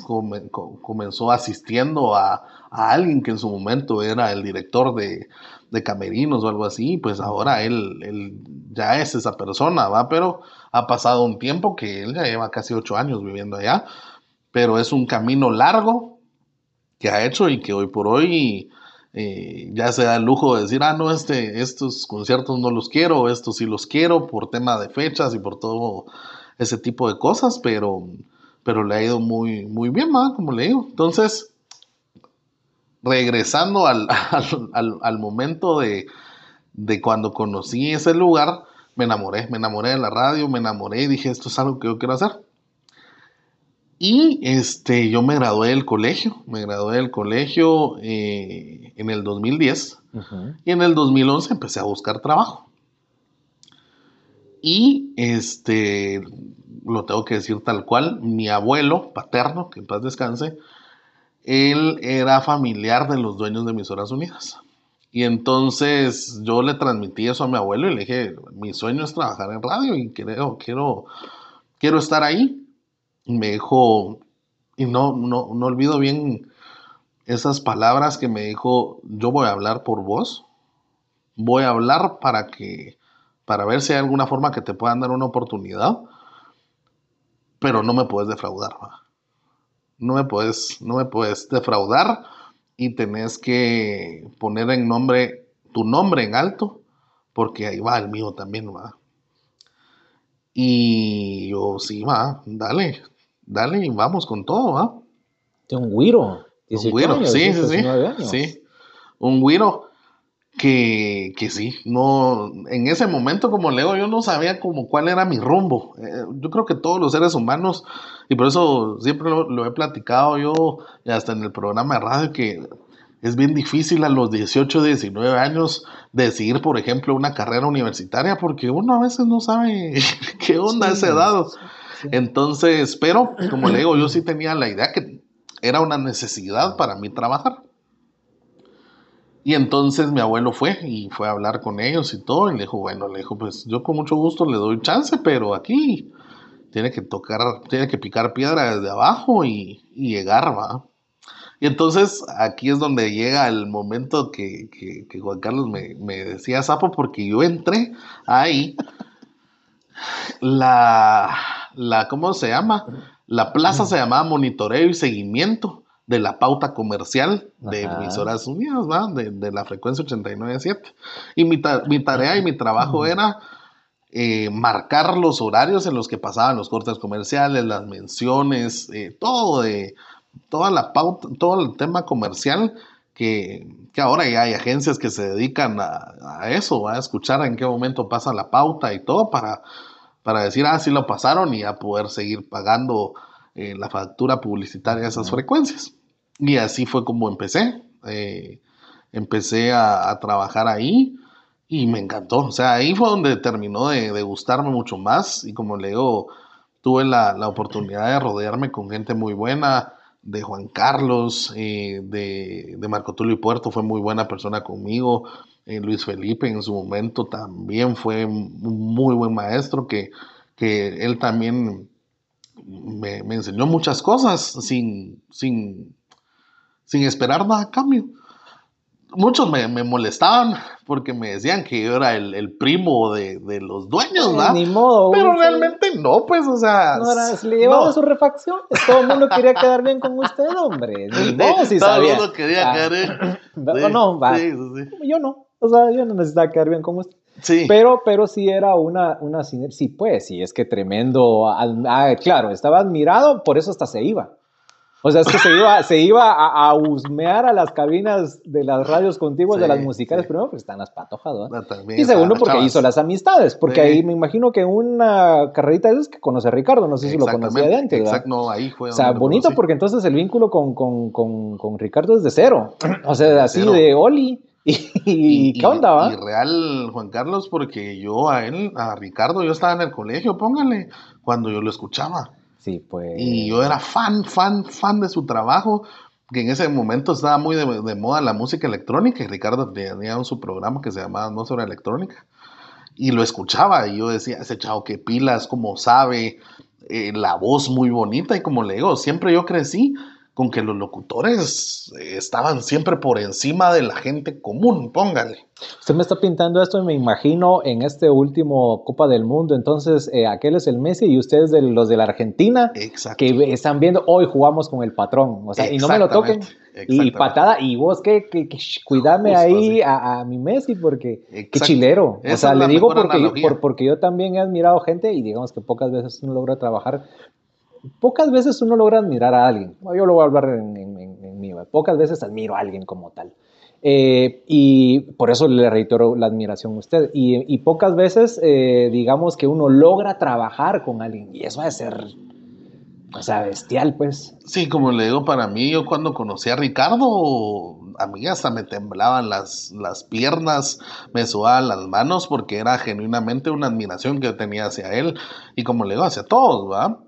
comenzó asistiendo a, a, alguien que en su momento era el director de, de camerinos o algo así, pues ahora él, él, ya es esa persona, ¿va? Pero ha pasado un tiempo que él ya lleva casi ocho años viviendo allá, pero es un camino largo que ha hecho y que hoy por hoy eh, ya se da el lujo de decir, ah, no, este, estos conciertos no los quiero, estos sí los quiero por tema de fechas y por todo ese tipo de cosas, pero, pero le ha ido muy, muy bien, ¿va? como le digo. Entonces, regresando (laughs) al, al, al momento de, de, cuando conocí ese lugar, me enamoré, me enamoré de la radio, me enamoré y dije, esto es algo que yo quiero hacer. Y este, yo me gradué del colegio, me gradué del colegio eh, en el 2010 uh -huh. y en el 2011 empecé a buscar trabajo. Y este, lo tengo que decir tal cual, mi abuelo paterno, que en paz descanse, él era familiar de los dueños de Emisoras Unidas. Y entonces yo le transmití eso a mi abuelo y le dije, mi sueño es trabajar en radio y quiero, quiero, quiero estar ahí. Y me dijo, y no, no, no olvido bien esas palabras que me dijo, yo voy a hablar por vos, voy a hablar para que, para ver si hay alguna forma que te puedan dar una oportunidad, pero no me puedes defraudar. No me puedes, no me puedes defraudar y tenés que poner en nombre, tu nombre en alto, porque ahí va el mío también, va. Y yo, sí, va, dale, dale, vamos con todo, ¿va? De un güiro. Un güiro, sí, sí, sí. Sí, un güiro que, que sí, no, en ese momento, como leo, yo no sabía como cuál era mi rumbo. Eh, yo creo que todos los seres humanos, y por eso siempre lo, lo he platicado yo, hasta en el programa de radio, que es bien difícil a los 18, 19 años decidir, por ejemplo, una carrera universitaria, porque uno a veces no sabe (laughs) qué onda sí, esa edad. Sí. Entonces, pero como le digo, yo sí tenía la idea que era una necesidad para mí trabajar. Y entonces mi abuelo fue y fue a hablar con ellos y todo, y le dijo, bueno, le dijo, pues yo con mucho gusto le doy chance, pero aquí tiene que tocar, tiene que picar piedra desde abajo y, y llegar, va. Y entonces aquí es donde llega el momento que, que, que Juan Carlos me, me, decía Sapo, porque yo entré ahí, la, la, ¿cómo se llama? La plaza se llamaba Monitoreo y Seguimiento de la pauta comercial de Ajá. emisoras unidas, ¿va? De, de, la frecuencia 89.7. Y mi, ta mi, tarea y mi trabajo Ajá. era eh, marcar los horarios en los que pasaban los cortes comerciales, las menciones, eh, todo de toda la pauta, todo el tema comercial que, que ahora ya hay agencias que se dedican a, a eso, a escuchar en qué momento pasa la pauta y todo para, para decir, ah, sí lo pasaron y a poder seguir pagando eh, la factura publicitaria de esas frecuencias. Y así fue como empecé. Eh, empecé a, a, trabajar ahí y me encantó. O sea, ahí fue donde terminó de, de gustarme mucho más. Y como le digo, tuve la, la, oportunidad de rodearme con gente muy buena. De Juan Carlos, eh, de, de, Marco Tulio y Puerto, fue muy buena persona conmigo. Eh, Luis Felipe en su momento también fue un muy buen maestro que, que él también me, me, enseñó muchas cosas sin, sin, sin esperar nada a cambio. Muchos me, me, molestaban porque me decían que yo era el, el primo de, de, los dueños, ¿verdad? Ni modo. Pero realmente no, pues, o sea. No era, le llevaba no. su refacción. Todo el mundo quería quedar bien con usted, hombre. (laughs) Ni modo, si Todo el mundo quería ah. quedar bien. (laughs) Sí, no, va. Sí, sí, yo no. O sea, yo no necesitaba quedar bien con usted. Sí. Pero, pero sí era una, una sí, pues, sí, es que tremendo. Ah, claro, estaba admirado, por eso hasta se iba. O sea, es que se iba, (laughs) se iba a, a, husmear a las cabinas de las radios contiguas de las musicales, primero porque están las patojas, ¿no? Y segundo porque hizo las amistades, porque ahí me imagino que una carrerita de esas que conoce a Ricardo, no sé si lo conocía de antes, Exacto, no, ahí fue. O sea, bonito porque entonces el vínculo con, con, con, con Ricardo es de cero. (clears throat) O sea, así de Oli. (laughs) ¿Y, qué onda, va? Y real, Juan Carlos, porque yo a él, a Ricardo, yo estaba en el colegio, póngale, cuando yo lo escuchaba. Sí, pues. Y yo era fan, fan, fan de su trabajo, que en ese momento estaba muy de, moda la música electrónica, y Ricardo tenía su programa que se llamaba Atmósfera Electrónica. Y lo escuchaba, y yo decía, ese chavo que pilas, como sabe, eh, la voz muy bonita, y como le digo, siempre yo crecí con que los locutores eh, estaban siempre por encima de la gente común, póngale. Usted me está pintando esto y me imagino en este último Copa del Mundo, entonces eh, aquel es el Messi y ustedes de los de la Argentina que están viendo hoy jugamos con el patrón, o sea, y no me lo toquen. Y patada, y vos que, que, cuidame ahí a, mi Messi porque qué chilero. o sea, le digo porque, porque yo también he admirado gente y digamos que pocas veces uno logra trabajar pocas veces uno logra admirar a alguien. Yo lo voy a hablar en, en, mí. Pocas veces admiro a alguien como tal. Eh, y por eso le reitero la admiración a usted. Y, pocas veces, eh, digamos que uno logra trabajar con alguien. Y eso va a ser, o sea, bestial, pues. Sí, como le digo, para mí, yo cuando conocí a Ricardo, a mí hasta me temblaban las, las piernas, me sudaban las manos, porque era genuinamente una admiración que yo tenía hacia él. Y como le digo, hacia todos, ¿va?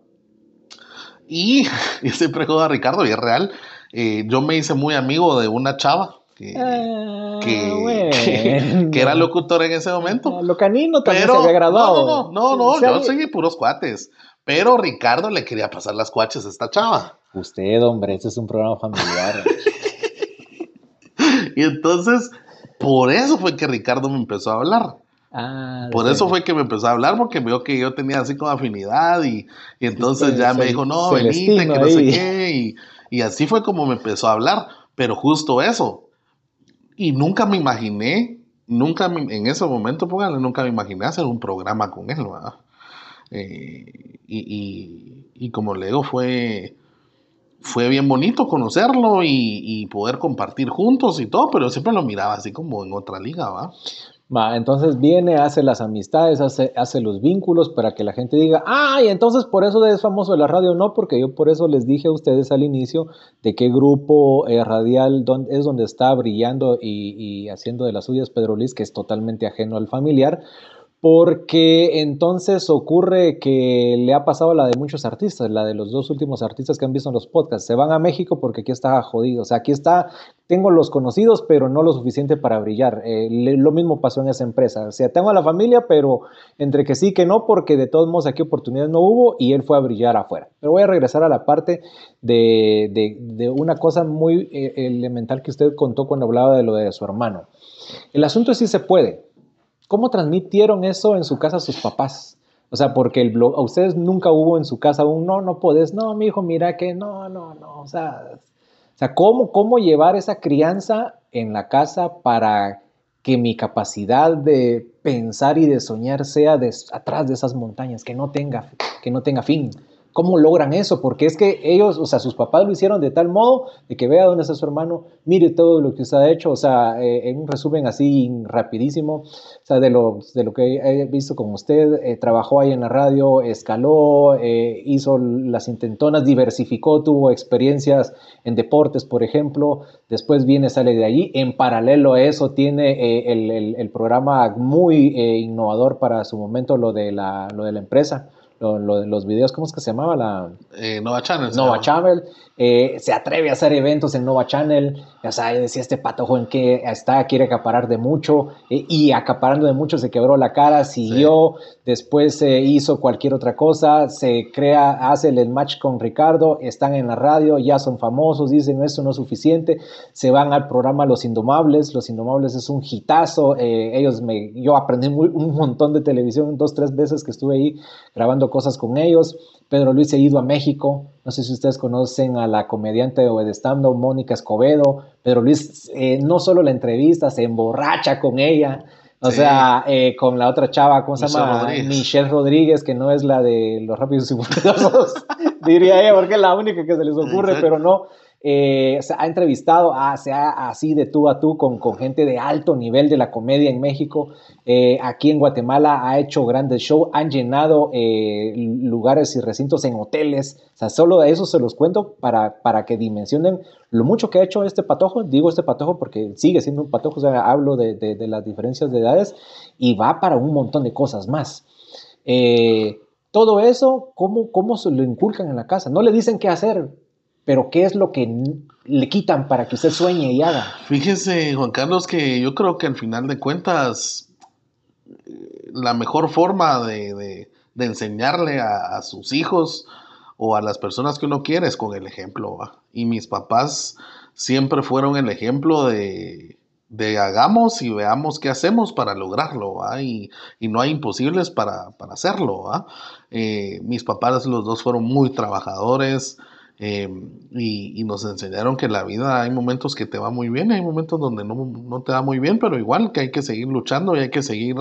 Y (laughs) yo siempre juego a Ricardo y es real. Eh, yo me hice muy amigo de una chava que, ah, que, (laughs) era locutor en ese momento. Lo canino también se había graduado. No, no, no, no, yo seguí puros cuates. Pero Ricardo le quería pasar las cuaches a esta chava. Usted, hombre, este es un programa familiar. (laughs) y entonces, por eso fue que Ricardo me empezó a hablar. Ah, Por eso fue que me empezó a hablar, porque vio que yo tenía así como afinidad y, entonces ya me dijo, no, venite, que no sé qué. Y, así fue como me empezó a hablar, pero justo eso. Y nunca me imaginé, nunca en ese momento, póngale, nunca me imaginé hacer un programa con él, ¿verdad? Eh, y, como le digo, fue, fue bien bonito conocerlo y, y, poder compartir juntos y todo, pero siempre lo miraba así como en otra liga, ¿va? Va, entonces viene, hace las amistades, hace, hace los vínculos para que la gente diga, ah, y entonces por eso es famoso la radio, no, porque yo por eso les dije a ustedes al inicio de qué grupo eh, radial es donde está brillando y, y, haciendo de las suyas Pedro Luis, que es totalmente ajeno al familiar, porque entonces ocurre que le ha pasado la de muchos artistas, la de los dos últimos artistas que han visto en los podcasts. Se van a México porque aquí está jodido. O sea, aquí está, tengo los conocidos, pero no lo suficiente para brillar. Eh, lo mismo pasó en esa empresa. O sea, tengo a la familia, pero entre que sí, que no, porque de todos modos aquí oportunidades no hubo y él fue a brillar afuera. Pero voy a regresar a la parte de, de una cosa muy eh, elemental que usted contó cuando hablaba de lo de su hermano. El asunto es si se puede. ¿Cómo transmitieron eso en su casa a sus papás? O sea, porque el blog, a ustedes nunca hubo en su casa un no, no podés, no, mi hijo, mira que no, no, no. O sea, o sea ¿cómo, ¿cómo llevar esa crianza en la casa para que mi capacidad de pensar y de soñar sea atrás de esas montañas, que no tenga, que no tenga fin? ¿Cómo logran eso? Porque es que ellos, o sea, sus papás lo hicieron de tal modo de que vea dónde está su hermano, mire todo lo que usted ha hecho, o sea, eh, en un resumen así rapidísimo, o sea, de lo, de lo que he visto con usted, eh, trabajó ahí en la radio, escaló, eh, hizo las intentonas, diversificó, tuvo experiencias en deportes, por ejemplo, después viene, sale de allí, en paralelo a eso tiene el, el, el, programa muy innovador para su momento, lo de la, lo de la empresa los videos, ¿cómo es que se llamaba? La, eh, Nova Channel. Nova Channel. Eh, se atreve a hacer eventos en Nova Channel. O sea, decía este patojo en que está, quiere acaparar de mucho. Eh, y acaparando de mucho se quebró la cara, siguió. Después se hizo cualquier otra cosa. Se crea, hace el match con Ricardo. Están en la radio, ya son famosos. Dicen, esto no es suficiente. Se van al programa Los Indomables. Los Indomables es un hitazo. ellos me, yo aprendí un montón de televisión dos, tres veces que estuve ahí grabando cosas con ellos. Pedro Luis se ha ido a México. No sé si ustedes conocen a la comediante de stand Mónica Escobedo. Pedro Luis eh, no solo la entrevista, se emborracha con ella. O sea, eh, con la otra chava, ¿cómo se llama? Michelle Rodríguez, que no es la de los rápidos y furiosos, (laughs) diría ella, porque es la única que se les ocurre, pero no. Eh, se ha entrevistado, a, se ha así de tú a tú con, con, gente de alto nivel de la comedia en México. Eh, aquí en Guatemala ha hecho grandes shows, han llenado eh, lugares y recintos en hoteles. O sea, solo de eso se los cuento para, para que dimensionen lo mucho que ha hecho este patojo. Digo este patojo porque sigue siendo un patojo, o sea, hablo de, de, las diferencias de edades y va para un montón de cosas más. todo eso, ¿cómo, ¿cómo se lo inculcan en la casa? No le dicen qué hacer, pero ¿qué es lo que le quitan para que usted sueñe y haga? Fíjese, Juan Carlos, que yo creo que al final de cuentas, eh, la mejor forma de, enseñarle a, sus hijos o a las personas que uno quiere es con el ejemplo. Y mis papás siempre fueron el ejemplo de, hagamos y veamos qué hacemos para lograrlo, y, no hay imposibles para, hacerlo. Eh, mis papás los dos fueron muy trabajadores, Em, y, nos enseñaron que la vida hay momentos que te va muy bien, hay momentos donde no, te va muy bien, pero igual que hay que seguir luchando y hay que seguir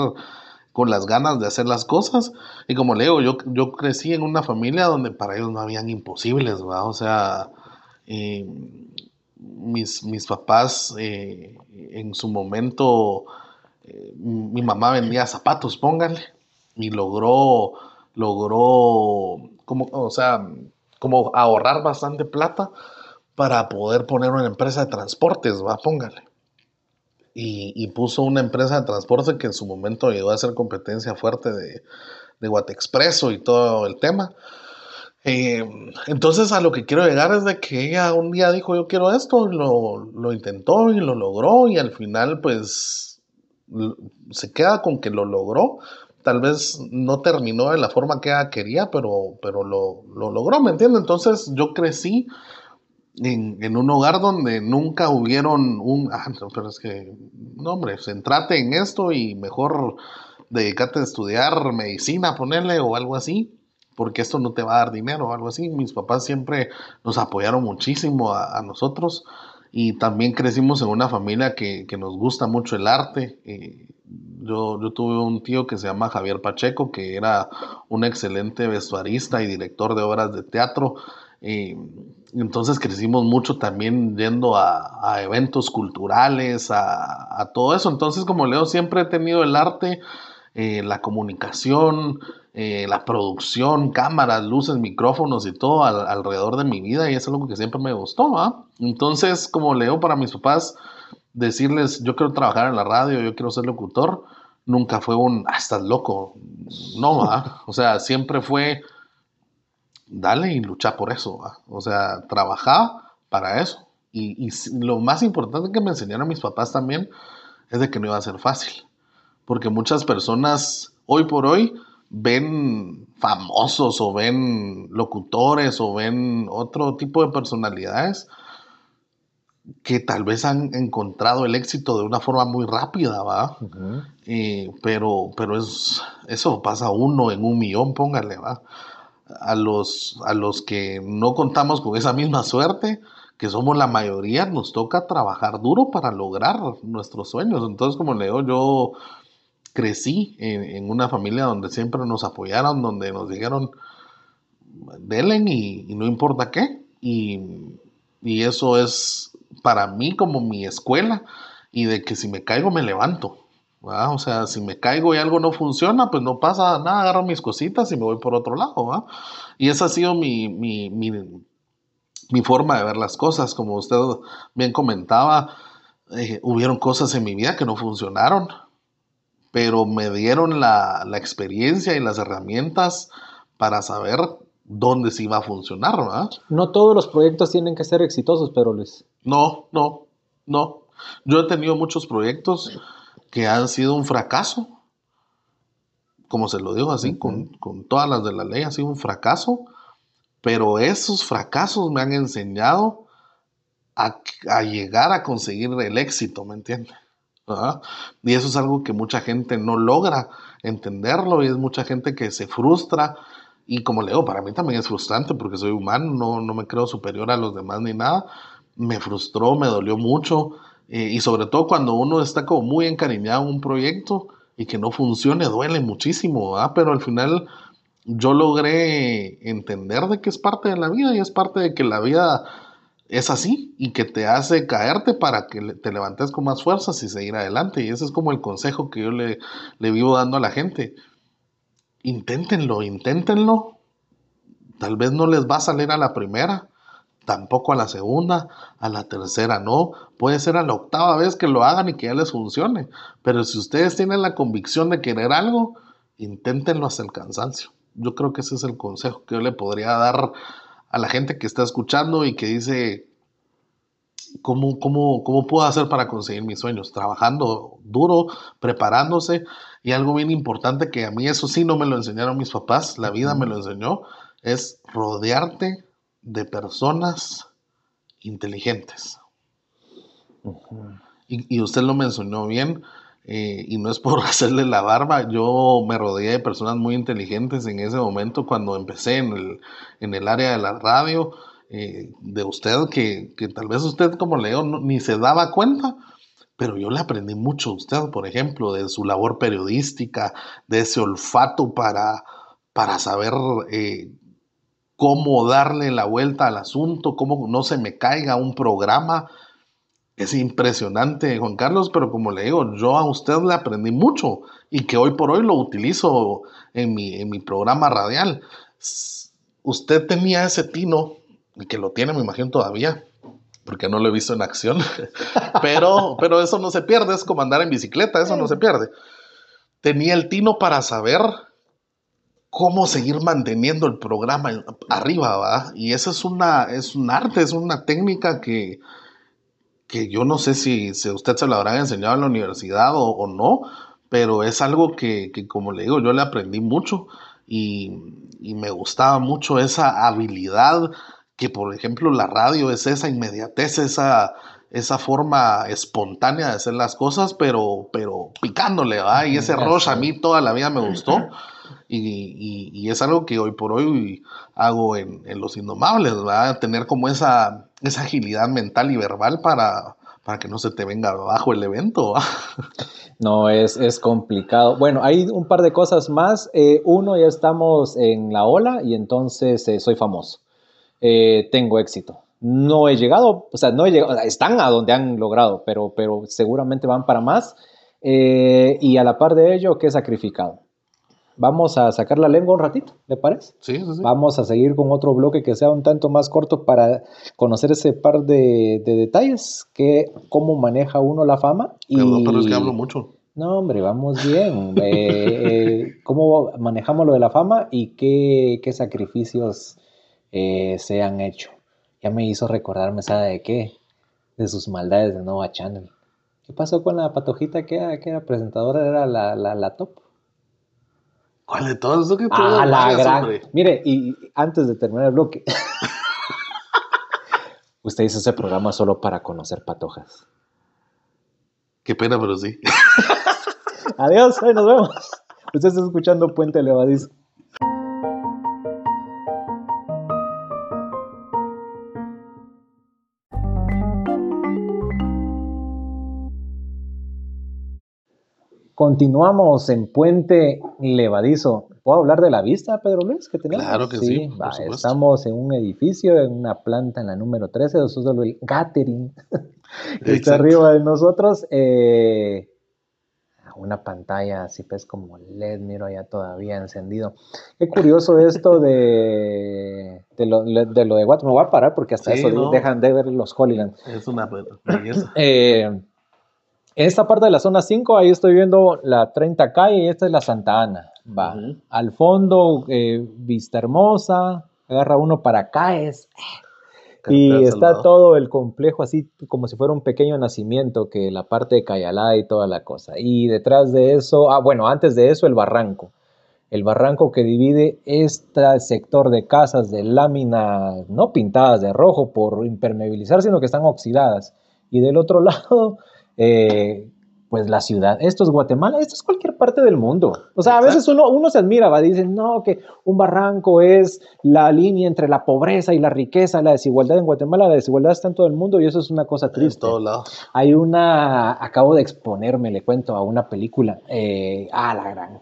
con las ganas de hacer las cosas. Y como le digo, yo, yo crecí en una familia donde para ellos no habían imposibles, O sea, em, mis, mis, papás eh, en su momento, eh, mi mamá vendía zapatos, póngale, y logró, logró, como, o sea, como ahorrar bastante plata para poder poner una empresa de transportes, va, póngale. Y, puso una empresa de transporte que en su momento ayudó a hacer competencia fuerte de, de Guatexpreso y todo el tema. Eh, entonces a lo que quiero llegar es de que ella un día dijo yo quiero esto, lo, lo intentó y lo logró y al final pues se queda con que lo logró, tal vez no terminó de la forma que ella quería, pero, pero lo, logró, ¿me entiendes? Entonces yo crecí en, un hogar donde nunca hubieron un, ah, pero es que, no hombre, centrate en esto y mejor dedícate a estudiar medicina, ponerle o algo así, porque esto no te va a dar dinero o algo así. Mis papás siempre nos apoyaron muchísimo a, nosotros y también crecimos en una familia que, nos gusta mucho el arte. Eh, yo, tuve un tío que se llama Javier Pacheco, que era un excelente vestuarista y director de obras de teatro. Y entonces crecimos mucho también yendo a, eventos culturales, a, todo eso. Entonces, como Leo, siempre he tenido el arte, eh, la comunicación, eh, la producción, cámaras, luces, micrófonos y todo alrededor de mi vida y eso es algo que siempre me gustó. Entonces, como Leo, para mis papás, decirles, yo quiero trabajar en la radio, yo quiero ser locutor, nunca fue un, ah, estás loco. No, ¿va? o sea, siempre fue, dale y lucha por eso. O sea, trabajar para eso. Y, lo más importante que me enseñaron mis papás también es de que no iba a ser fácil. Porque muchas personas hoy por hoy ven famosos o ven locutores o ven otro tipo de personalidades que tal vez han encontrado el éxito de una forma muy rápida, ¿va? Eh, pero pero es, eso pasa uno en un millón, póngale, ¿va? A los, a los que no contamos con esa misma suerte, que somos la mayoría, nos toca trabajar duro para lograr nuestros sueños. Entonces, como le digo, yo crecí en, una familia donde siempre nos apoyaron, donde nos dijeron, delen y, no importa qué. Y, y eso es para mí como mi escuela y de que si me caigo me levanto. O sea, si me caigo y algo no funciona, pues no pasa nada, agarro mis cositas y me voy por otro lado. Y esa ha sido mi, mi, mi, forma de ver las cosas. Como usted bien comentaba, eh, hubieron cosas en mi vida que no funcionaron, pero me dieron la, la experiencia y las herramientas para saber dónde sí va a funcionar, ¿verdad? No todos los proyectos tienen que ser exitosos, pero Luis. No, no, no. Yo he tenido muchos proyectos que han sido un fracaso. Como se lo digo así, con, todas las de la ley, ha sido un fracaso. Pero esos fracasos me han enseñado a, llegar a conseguir el éxito, ¿me entiendes? Y eso es algo que mucha gente no logra entenderlo y es mucha gente que se frustra Y como le digo, para mí también es frustrante porque soy humano, no, no me creo superior a los demás ni nada. Me frustró, me dolió mucho. Eh, y sobre todo cuando uno está como muy encariñado en un proyecto y que no funcione, duele muchísimo, ¿ah? Pero al final yo logré entender de que es parte de la vida y es parte de que la vida es así y que te hace caerte para que te levantes con más fuerzas y seguir adelante. Y ese es como el consejo que yo le, le vivo dando a la gente. Inténtenlo, inténtenlo. Tal vez no les va a salir a la primera, tampoco a la segunda, a la tercera no. Puede ser a la octava vez que lo hagan y que ya les funcione. Pero si ustedes tienen la convicción de querer algo, inténtenlo hasta el cansancio. Yo creo que ese es el consejo que yo le podría dar a la gente que está escuchando y que dice, ¿cómo, cómo, cómo puedo hacer para conseguir mis sueños? Trabajando duro, preparándose. Y algo bien importante que a mí eso sí no me lo enseñaron mis papás, la vida me lo enseñó, es rodearte de personas inteligentes. y, y, usted lo mencionó bien, eh, y no es por (laughs) hacerle la barba, yo me rodeé de personas muy inteligentes en ese momento cuando empecé en el, en el área de la radio, eh, de usted, que, que, tal vez usted, como leo, ni se daba cuenta, pero yo le aprendí mucho a usted, por ejemplo, de su labor periodística, de ese olfato para, para saber eh, cómo darle la vuelta al asunto, cómo no se me caiga un programa es impresionante, Juan Carlos, pero como le digo, yo a usted le aprendí mucho y que hoy por hoy lo utilizo en mi, en mi programa radial. Usted tenía ese tino, y que lo tiene, me imagino todavía, porque no lo he visto en acción, (laughs) pero, pero eso no se pierde, es como andar en bicicleta, eso no se pierde. Tenía el tino para saber cómo seguir manteniendo el programa arriba, ¿va? Y eso es, una, es un arte, es una técnica que, que yo no sé si, usted se lo habrá enseñado en la universidad o, no, pero es algo que, como le digo, yo le aprendí mucho y, me gustaba mucho esa habilidad que, por ejemplo, la radio es esa inmediatez, esa, esa forma espontánea de hacer las cosas, pero, pero picándole, ¿va? Y ese rush a mí toda la vida me gustó. Y, es algo que hoy por hoy hago en, Los Indomables, ¿va? Tener como esa, esa agilidad mental y verbal para, para que no se te venga abajo el evento. No, es, es, complicado. Bueno, hay un par de cosas más. Eh, uno, ya estamos en la ola y entonces eh, soy famoso. Eh, tengo éxito. No he llegado, o sea, no he llegado, están a donde han logrado, pero, pero seguramente van para más. y a la par de ello, que he sacrificado. Vamos a sacar la lengua un ratito, ¿le parece? Sí, sí, sí. Vamos a seguir con otro bloque que sea un tanto más corto para conocer ese par de, detalles, que cómo maneja uno la fama. Y... Pero, es que hablo mucho. No, hombre, vamos bien. Eh, eh, ¿Cómo manejamos lo de la fama y qué, qué sacrificios eh, se han hecho? Ya me hizo recordarme, ¿sabe de qué? De sus maldades de Nova Channel. ¿Qué pasó con la patojita que era, que era presentadora? Era la, la, la top. ¿Cuál de todos? que ah, la gran... Mire, y antes de terminar el bloque, (laughs) usted hizo ese programa solo para conocer patojas. Qué pena, pero sí. (laughs) Adiós, nos vemos. Usted está escuchando Puente Levadizo. Continuamos en Puente Levadizo. ¿Puedo hablar de la vista, Pedro Luis, que tenemos? Claro que sí. estamos en un edificio, en una planta en la número 13, eso es el Gathering, (laughs) que está arriba de nosotros. Eh, una pantalla así pues como LED, miro allá todavía encendido. Qué curioso esto de, de, lo, de lo de Me voy a parar porque hasta eso dejan de ver los Holyland. Es una belleza. eh, en esta parte de la zona 5, ahí estoy viendo la 30 calle y esta es la Santa Ana. Va. Al fondo, eh, vista hermosa, agarra uno para Caes. Y está todo el complejo así como si fuera un pequeño nacimiento, que la parte de Cayalá y toda la cosa. Y detrás de eso, ah, bueno, antes de eso el barranco. El barranco que divide este sector de casas de lámina, no pintadas de rojo por impermeabilizar, sino que están oxidadas. Y del otro (laughs) lado, eh, pues la ciudad, esto es Guatemala, esto es cualquier parte del mundo. O sea, a veces uno, uno se admira, va, dicen, no, que un barranco es la línea entre la pobreza y la riqueza, la desigualdad en Guatemala, la desigualdad está en todo el mundo y eso es una cosa triste. En todos lados. Hay una, acabo de exponerme, le cuento, a una película, eh, ah, la gran,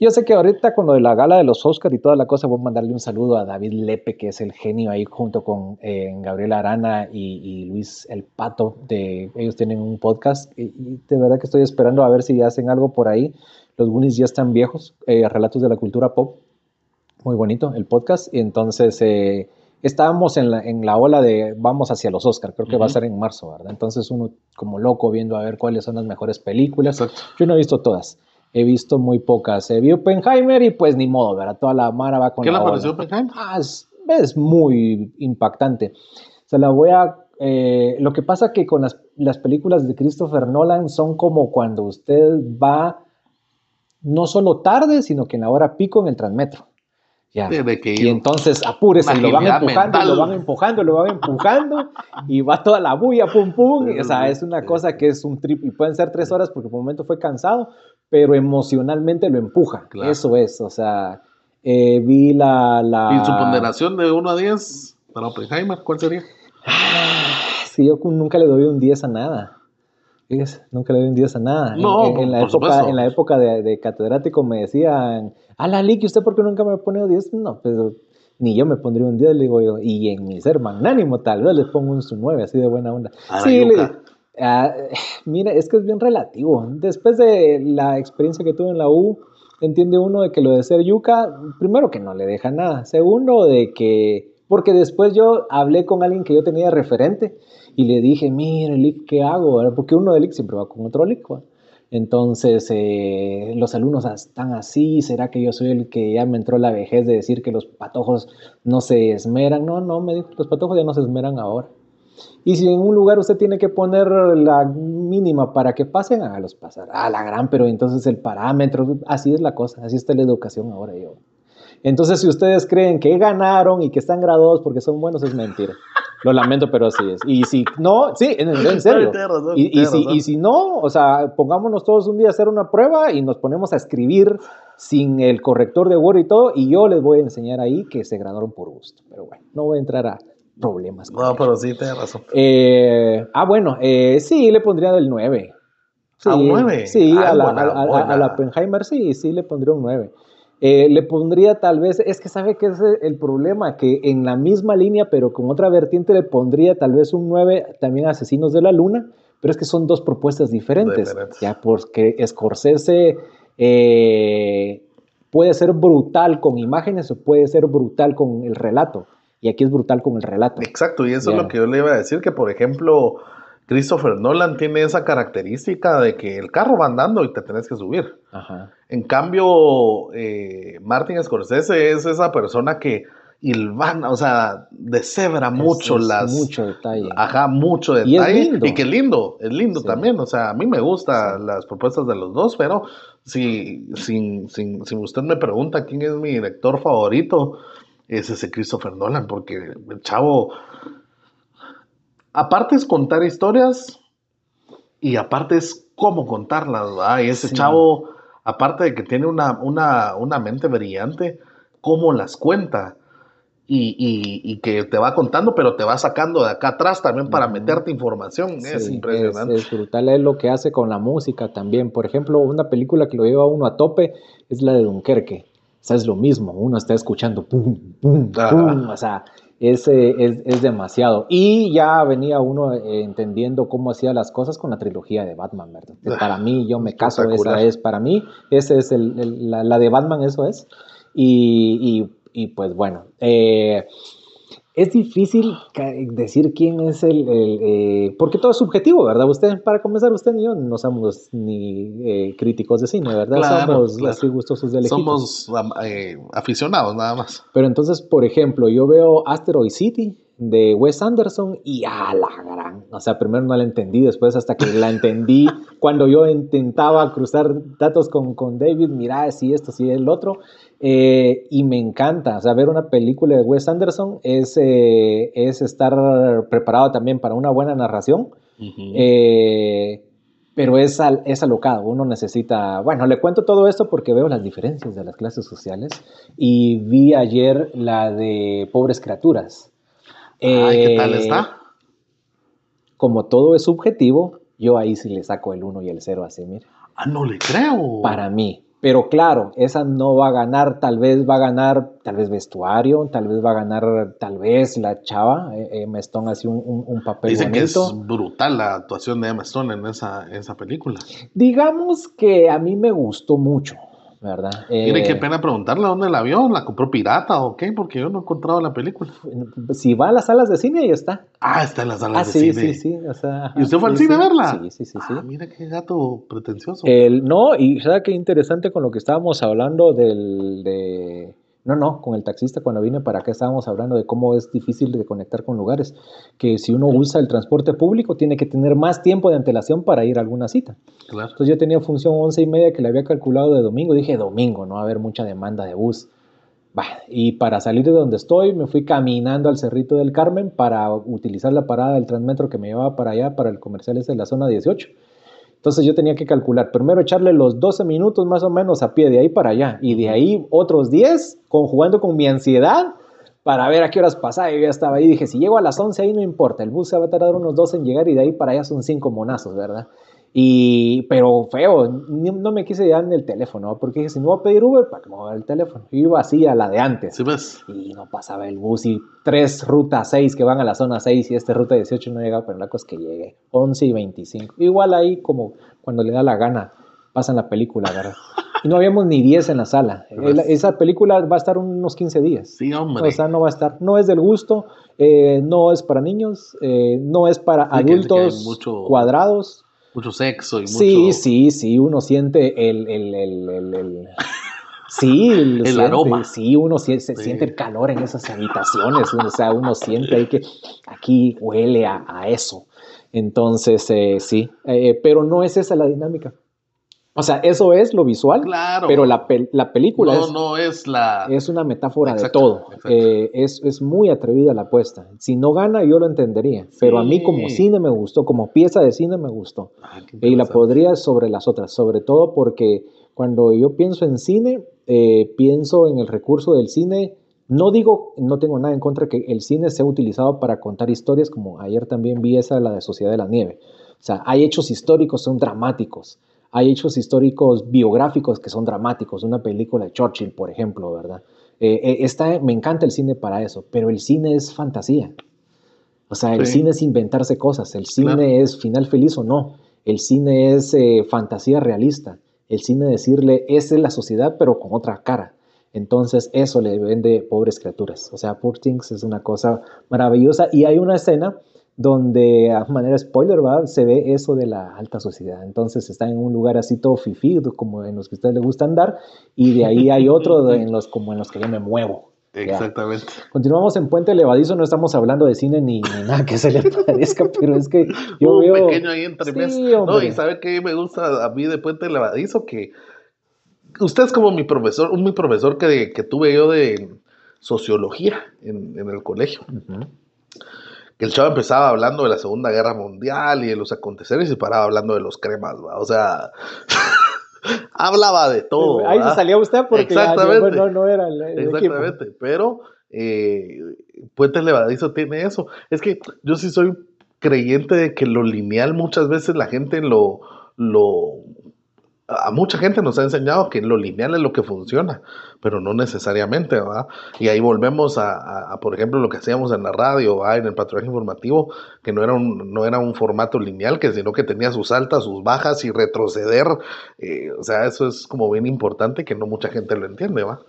yo sé que ahorita con lo de la gala de los Oscars y toda la cosa, voy a mandarle un saludo a David Lepe, que es el genio ahí junto con eh, Gabriel Arana y, Luis El Pato. De, ellos tienen un podcast y, de verdad que estoy esperando a ver si hacen algo por ahí. Los Goonies ya están viejos, eh, relatos de la cultura pop. Muy bonito el podcast. Y entonces eh, estábamos en la, en la, ola de vamos hacia los Oscars, creo que va a ser en marzo, ¿verdad? Entonces uno como loco viendo a ver cuáles son las mejores películas. Yo no he visto todas he visto muy pocas. He vi Oppenheimer y pues ni modo, ¿verdad? Toda la mara va con ¿Qué le pareció Oppenheimer? Ah, es, muy impactante. Se la voy a... Eh, lo que pasa que con las, las, películas de Christopher Nolan son como cuando usted va no solo tarde, sino que en la hora pico en el transmetro. Ya. y entonces apúrese, lo van empujando, lo van empujando, lo van empujando y va toda la bulla, pum, pum. o sea, es una cosa que es un trip y pueden ser tres horas porque por un momento fue cansado, pero emocionalmente lo empuja. Eso es, o sea, eh, vi la, la... ¿Y su ponderación de 1 a 10 para Oppenheimer, cuál sería? sí, yo nunca le doy un 10 a nada. Nunca le doy un 10 a nada. No, en, la, época, en la época de, catedrático me decían, a la Lick, ¿usted por qué nunca me pone un 10? No, pero ni yo me pondría un 10, le digo yo. Y en mi ser magnánimo, tal vez les pongo un 9, así de buena onda. sí, le, Ah, (sighs) mira, es que es bien relativo. Después de la experiencia que tuve en la U, entiende uno de que lo de ser yuca, primero que no le deja nada. Segundo, de que, porque después yo hablé con alguien que yo tenía referente y le dije, mire, Lick, ¿qué hago? Porque uno de Lick siempre va con otro Lick. Entonces, eh, los alumnos están así, ¿será que yo soy el que ya me entró la vejez de decir que los patojos no se esmeran? No, no, me dijo, los patojos ya no se esmeran ahora. Y si en un lugar usted tiene que poner la mínima para que pasen, hágalos pasar. Ah, la gran, pero entonces el parámetro, así es la cosa, así está la educación ahora yo. Entonces, si ustedes creen que ganaron y que están graduados porque son buenos, es mentira. Lo lamento, pero así es. Y si no, sí, en, serio. Y, si, y, si, no, o sea, pongámonos todos un día a hacer una prueba y nos ponemos a escribir sin el corrector de Word y todo, y yo les voy a enseñar ahí que se graduaron por gusto. Pero bueno, no voy a entrar a problemas. no, pero sí, tienes razón. Eh, ah, bueno, eh, sí, le pondría del 9. ¿A un 9? Sí, a, la, a, la, Oppenheimer sí, sí le pondría un 9. Eh, le pondría tal vez, es que sabe que es el problema, que en la misma línea, pero con otra vertiente, le pondría tal vez un 9 también a Asesinos de la Luna, pero es que son dos propuestas diferentes. Ya, porque Scorsese puede ser brutal con imágenes o puede ser brutal con el relato. Y aquí es brutal con el relato. Exacto, y eso es lo que yo le iba a decir, que por ejemplo, Christopher Nolan tiene esa característica de que el carro va andando y te tenés que subir. En cambio, eh, Martin Scorsese es esa persona que hilvana, o sea, deshebra mucho las... Mucho detalle. Ajá, mucho detalle. Y es lindo. Y que lindo, es lindo también. O sea, a mí me gustan las propuestas de los dos, pero si, si, si, si usted me pregunta quién es mi director favorito, es ese Christopher Nolan, porque el chavo, aparte es contar historias y aparte es cómo contarlas, ¿verdad? Y ese chavo, aparte de que tiene una, una, mente brillante, cómo las cuenta. Y, que te va contando, pero te va sacando de acá atrás también para meterte información. es impresionante. Es, brutal, es lo que hace con la música también. Por ejemplo, una película que lo lleva uno a tope es la de Dunkerque. O sea, es lo mismo, uno está escuchando pum, pum, pum, o sea, es, es, demasiado. Y ya venía uno eh, entendiendo cómo hacía las cosas con la trilogía de Batman, ¿verdad? para mí, yo me caso, esa es para mí, esa es el, la, de Batman, eso es. Y, y, y pues bueno, eh, es difícil decir quién es el, eh, porque todo es subjetivo, ¿verdad? Usted, para comenzar, usted ni yo no somos ni eh, críticos de cine, ¿verdad? somos así gustosos de Somos eh, aficionados nada más. Pero entonces, por ejemplo, yo veo Asteroid City de Wes Anderson y a la gran, o sea, primero no la entendí, después hasta que la entendí (laughs) cuando yo intentaba cruzar datos con, con David, mira, si esto, si el otro, eh, y me encanta, o sea, ver una película de Wes Anderson es, eh, es estar preparado también para una buena narración, eh, pero es, al, es alocado. Uno necesita. Bueno, le cuento todo esto porque veo las diferencias de las clases sociales y vi ayer la de Pobres Criaturas. Ay, ¿qué tal está? Eh, como todo es subjetivo, yo ahí sí le saco el 1 y el 0 así, mire. Ah, no le creo. Para mí. Pero claro, esa no va a ganar, tal vez va a ganar, tal vez vestuario, tal vez va a ganar, tal vez la chava, eh, Emma Stone hace un, un, un papel Dicen que es brutal la actuación de Emma Stone en esa, en esa película. Digamos que a mí me gustó mucho. ¿Verdad? Mire, qué eh, pena preguntarle dónde la vio, ¿la compró pirata o qué? Porque yo no he encontrado la película. Si va a las salas de cine, ahí está. Ah, está en las salas ah, de sí, cine. Sí, sí, o sea, ¿Y usted fue al cine a verla? Sí, sí, sí. Ah, mira qué gato pretencioso. El, no, y sabe qué interesante con lo que estábamos hablando del, de no, no, con el taxista cuando vine para acá estábamos hablando de cómo es difícil de conectar con lugares, que si uno usa el transporte público tiene que tener más tiempo de antelación para ir a alguna cita. Claro. Entonces yo tenía función once y media que le había calculado de domingo, dije domingo, no va a haber mucha demanda de bus. Bah, y para salir de donde estoy me fui caminando al Cerrito del Carmen para utilizar la parada del Transmetro que me llevaba para allá, para el comercial ese de la zona 18 entonces yo tenía que calcular, primero echarle los 12 minutos más o menos a pie de ahí para allá y de ahí otros 10 conjugando con mi ansiedad para ver a qué horas pasaba. Yo ya estaba ahí, dije, si llego a las 11 ahí no importa, el bus se va a tardar unos 12 en llegar y de ahí para allá son 5 monazos, ¿verdad? Y, pero feo, no me quise llevar en el teléfono, porque dije, si no voy a pedir Uber, ¿para qué me voy a el teléfono? Yo iba así a la de antes. Sí, pues. Y no pasaba el bus y tres rutas 6 que van a la zona 6 y este ruta 18 no llegaba, pero la cosa es que llegué, 11 y 25. Igual ahí como cuando le da la gana, pasan la película, ¿verdad? Y no habíamos ni 10 en la sala. (laughs) esa película va a estar unos 15 días. Sí, hombre. O sea, no va a estar. No es del gusto, eh, no es para niños, eh, no es para adultos cuadrados mucho sexo y mucho... Sí, sí, sí, uno siente el... el, el, el (laughs) sí, el aroma. Sí, uno se, siente el calor en esas habitaciones, o sea, uno siente ahí que aquí huele a, a eso. Entonces, eh, sí, eh, pero no es esa la dinámica. O sea, eso es lo visual, claro. pero la, la película no, es, no es, la... es una metáfora de todo. Eh, es, es, muy atrevida la apuesta. Si no gana, yo lo entendería, pero a mí como cine me gustó, como pieza de cine me gustó. Ah, y la podría sobre las otras, sobre todo porque cuando yo pienso en cine, eh, pienso en el recurso del cine. No digo, no tengo nada en contra que el cine sea utilizado para contar historias, como ayer también vi esa, la de Sociedad de la Nieve. O sea, hay hechos históricos, son dramáticos hay hechos históricos biográficos que son dramáticos, una película de Churchill, por ejemplo, ¿verdad? Eh, eh me encanta el cine para eso, pero el cine es fantasía. O sea, el cine es inventarse cosas, el cine es final feliz o no, el cine es eh, fantasía realista, el cine decirle, esa es la sociedad, pero con otra cara. Entonces, eso le vende pobres criaturas. O sea, Poor Things es una cosa maravillosa. Y hay una escena donde a manera spoiler ¿va? se ve eso de la alta sociedad. Entonces está en un lugar así todo fifí, como en los que a ustedes les gusta andar, y de ahí hay otro en los, como en los que yo me muevo. Exactamente. Continuamos en Puente Levadizo, no estamos hablando de cine ni, nada que se le parezca, pero es que yo un veo... pequeño ahí entre No, y ¿sabe qué me gusta a mí de Puente Levadizo? Que usted es como mi profesor, un mi profesor que, que tuve yo de sociología en, en el colegio que el chavo empezaba hablando de la Segunda Guerra Mundial y de los aconteceres y paraba hablando de los cremas, o sea, (laughs) hablaba de todo. Ahí se salía usted porque Exactamente. no, era el, Exactamente, pero eh, Puente Levadizo tiene eso. Es que yo sí soy creyente de que lo lineal muchas veces la gente lo, lo a mucha gente nos ha enseñado que lo lineal es lo que funciona, pero no necesariamente, ¿verdad? Y ahí volvemos a, por ejemplo, lo que hacíamos en la radio, en el patrullaje informativo, que no era, un, no era un formato lineal, que sino que tenía sus altas, sus bajas y retroceder. Eh, o sea, eso es como bien importante que no mucha gente lo entiende, ¿va?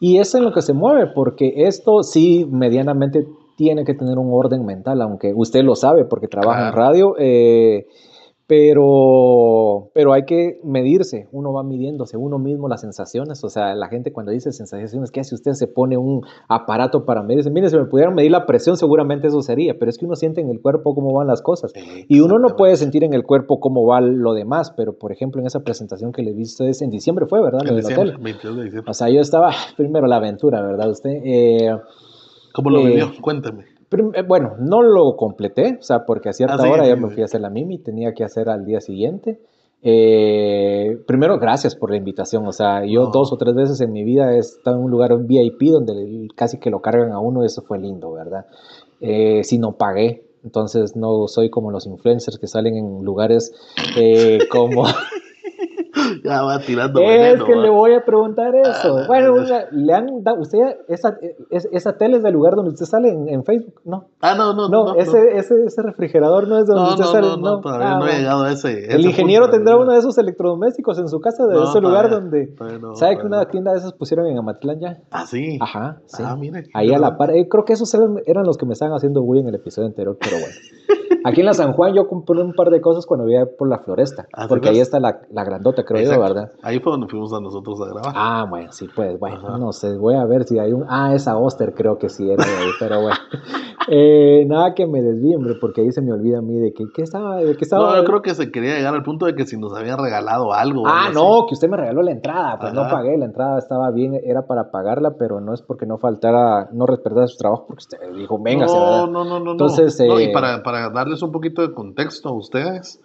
Y es en lo que se mueve, porque esto sí medianamente tiene que tener un orden mental, aunque usted lo sabe porque trabaja en radio. Eh, pero, pero hay que medirse, uno va midiéndose uno mismo las sensaciones, o sea, la gente cuando dice sensaciones, ¿qué hace usted? Se pone un aparato para medirse, mire, si me pudieran medir la presión seguramente eso sería, pero es que uno siente en el cuerpo cómo van las cosas y uno no puede sentir en el cuerpo cómo va lo demás, pero por ejemplo en esa presentación que le vi ustedes en diciembre fue, ¿verdad? En diciembre, 22 de diciembre. O sea, yo estaba, (laughs) primero la aventura, ¿verdad? Usted... Eh, ¿Cómo lo eh, vivió? Cuéntame. Eh, bueno, no lo completé, o sea, porque a cierta ah, hora ya me fui a hacer la mimi, tenía que hacer al día siguiente. Eh, primero, gracias por la invitación. O sea, yo dos o tres veces en mi vida he estado en un lugar VIP donde casi que lo cargan a uno, eso fue lindo, ¿verdad? Eh, si no pagué, entonces no soy como los influencers que salen en lugares eh, como... (laughs) (laughs) ya va tirando Es que le voy a preguntar eso. Ah, bueno, le han dado, usted, esa, esa tele es del lugar donde usted sale en, Facebook, ¿no? Ah, no, no, no. ese, Ese, ese refrigerador no es donde usted sale. No, no, todavía ah, no he llegado a ese. el ingeniero tendrá uno de esos electrodomésticos en su casa, de ese lugar donde. ¿Sabe que una tienda de esas pusieron en Amatlán ya? Ah, sí. Ajá, sí. Ah, mire. Ahí a la par. Eh, creo que esos eran, eran los que me estaban haciendo bullying en el episodio anterior, pero bueno. (laughs) Aquí en la San Juan yo compré un par de cosas cuando vivía por la floresta, ah, porque ahí está la, la grandota, creo ¿verdad? Ahí fue donde fuimos a nosotros a grabar. Ah, bueno, sí, pues, bueno, no sé, voy a ver si hay un... Ah, esa Oster creo que sí era ahí, pero bueno. (laughs) Eh, nada que me desvíe, hombre, porque ahí se me olvida a mí de que, ¿qué estaba, de qué estaba... No, yo creo que se quería llegar al punto de que si nos habían regalado algo. Ah, no, que usted me regaló la entrada, pues no pagué, la entrada estaba bien, era para pagarla, pero no es porque no faltara, no respetara su trabajo, porque usted dijo, venga, no, no, no, no, Entonces, no. y eh, para, para darles un poquito de contexto a ustedes,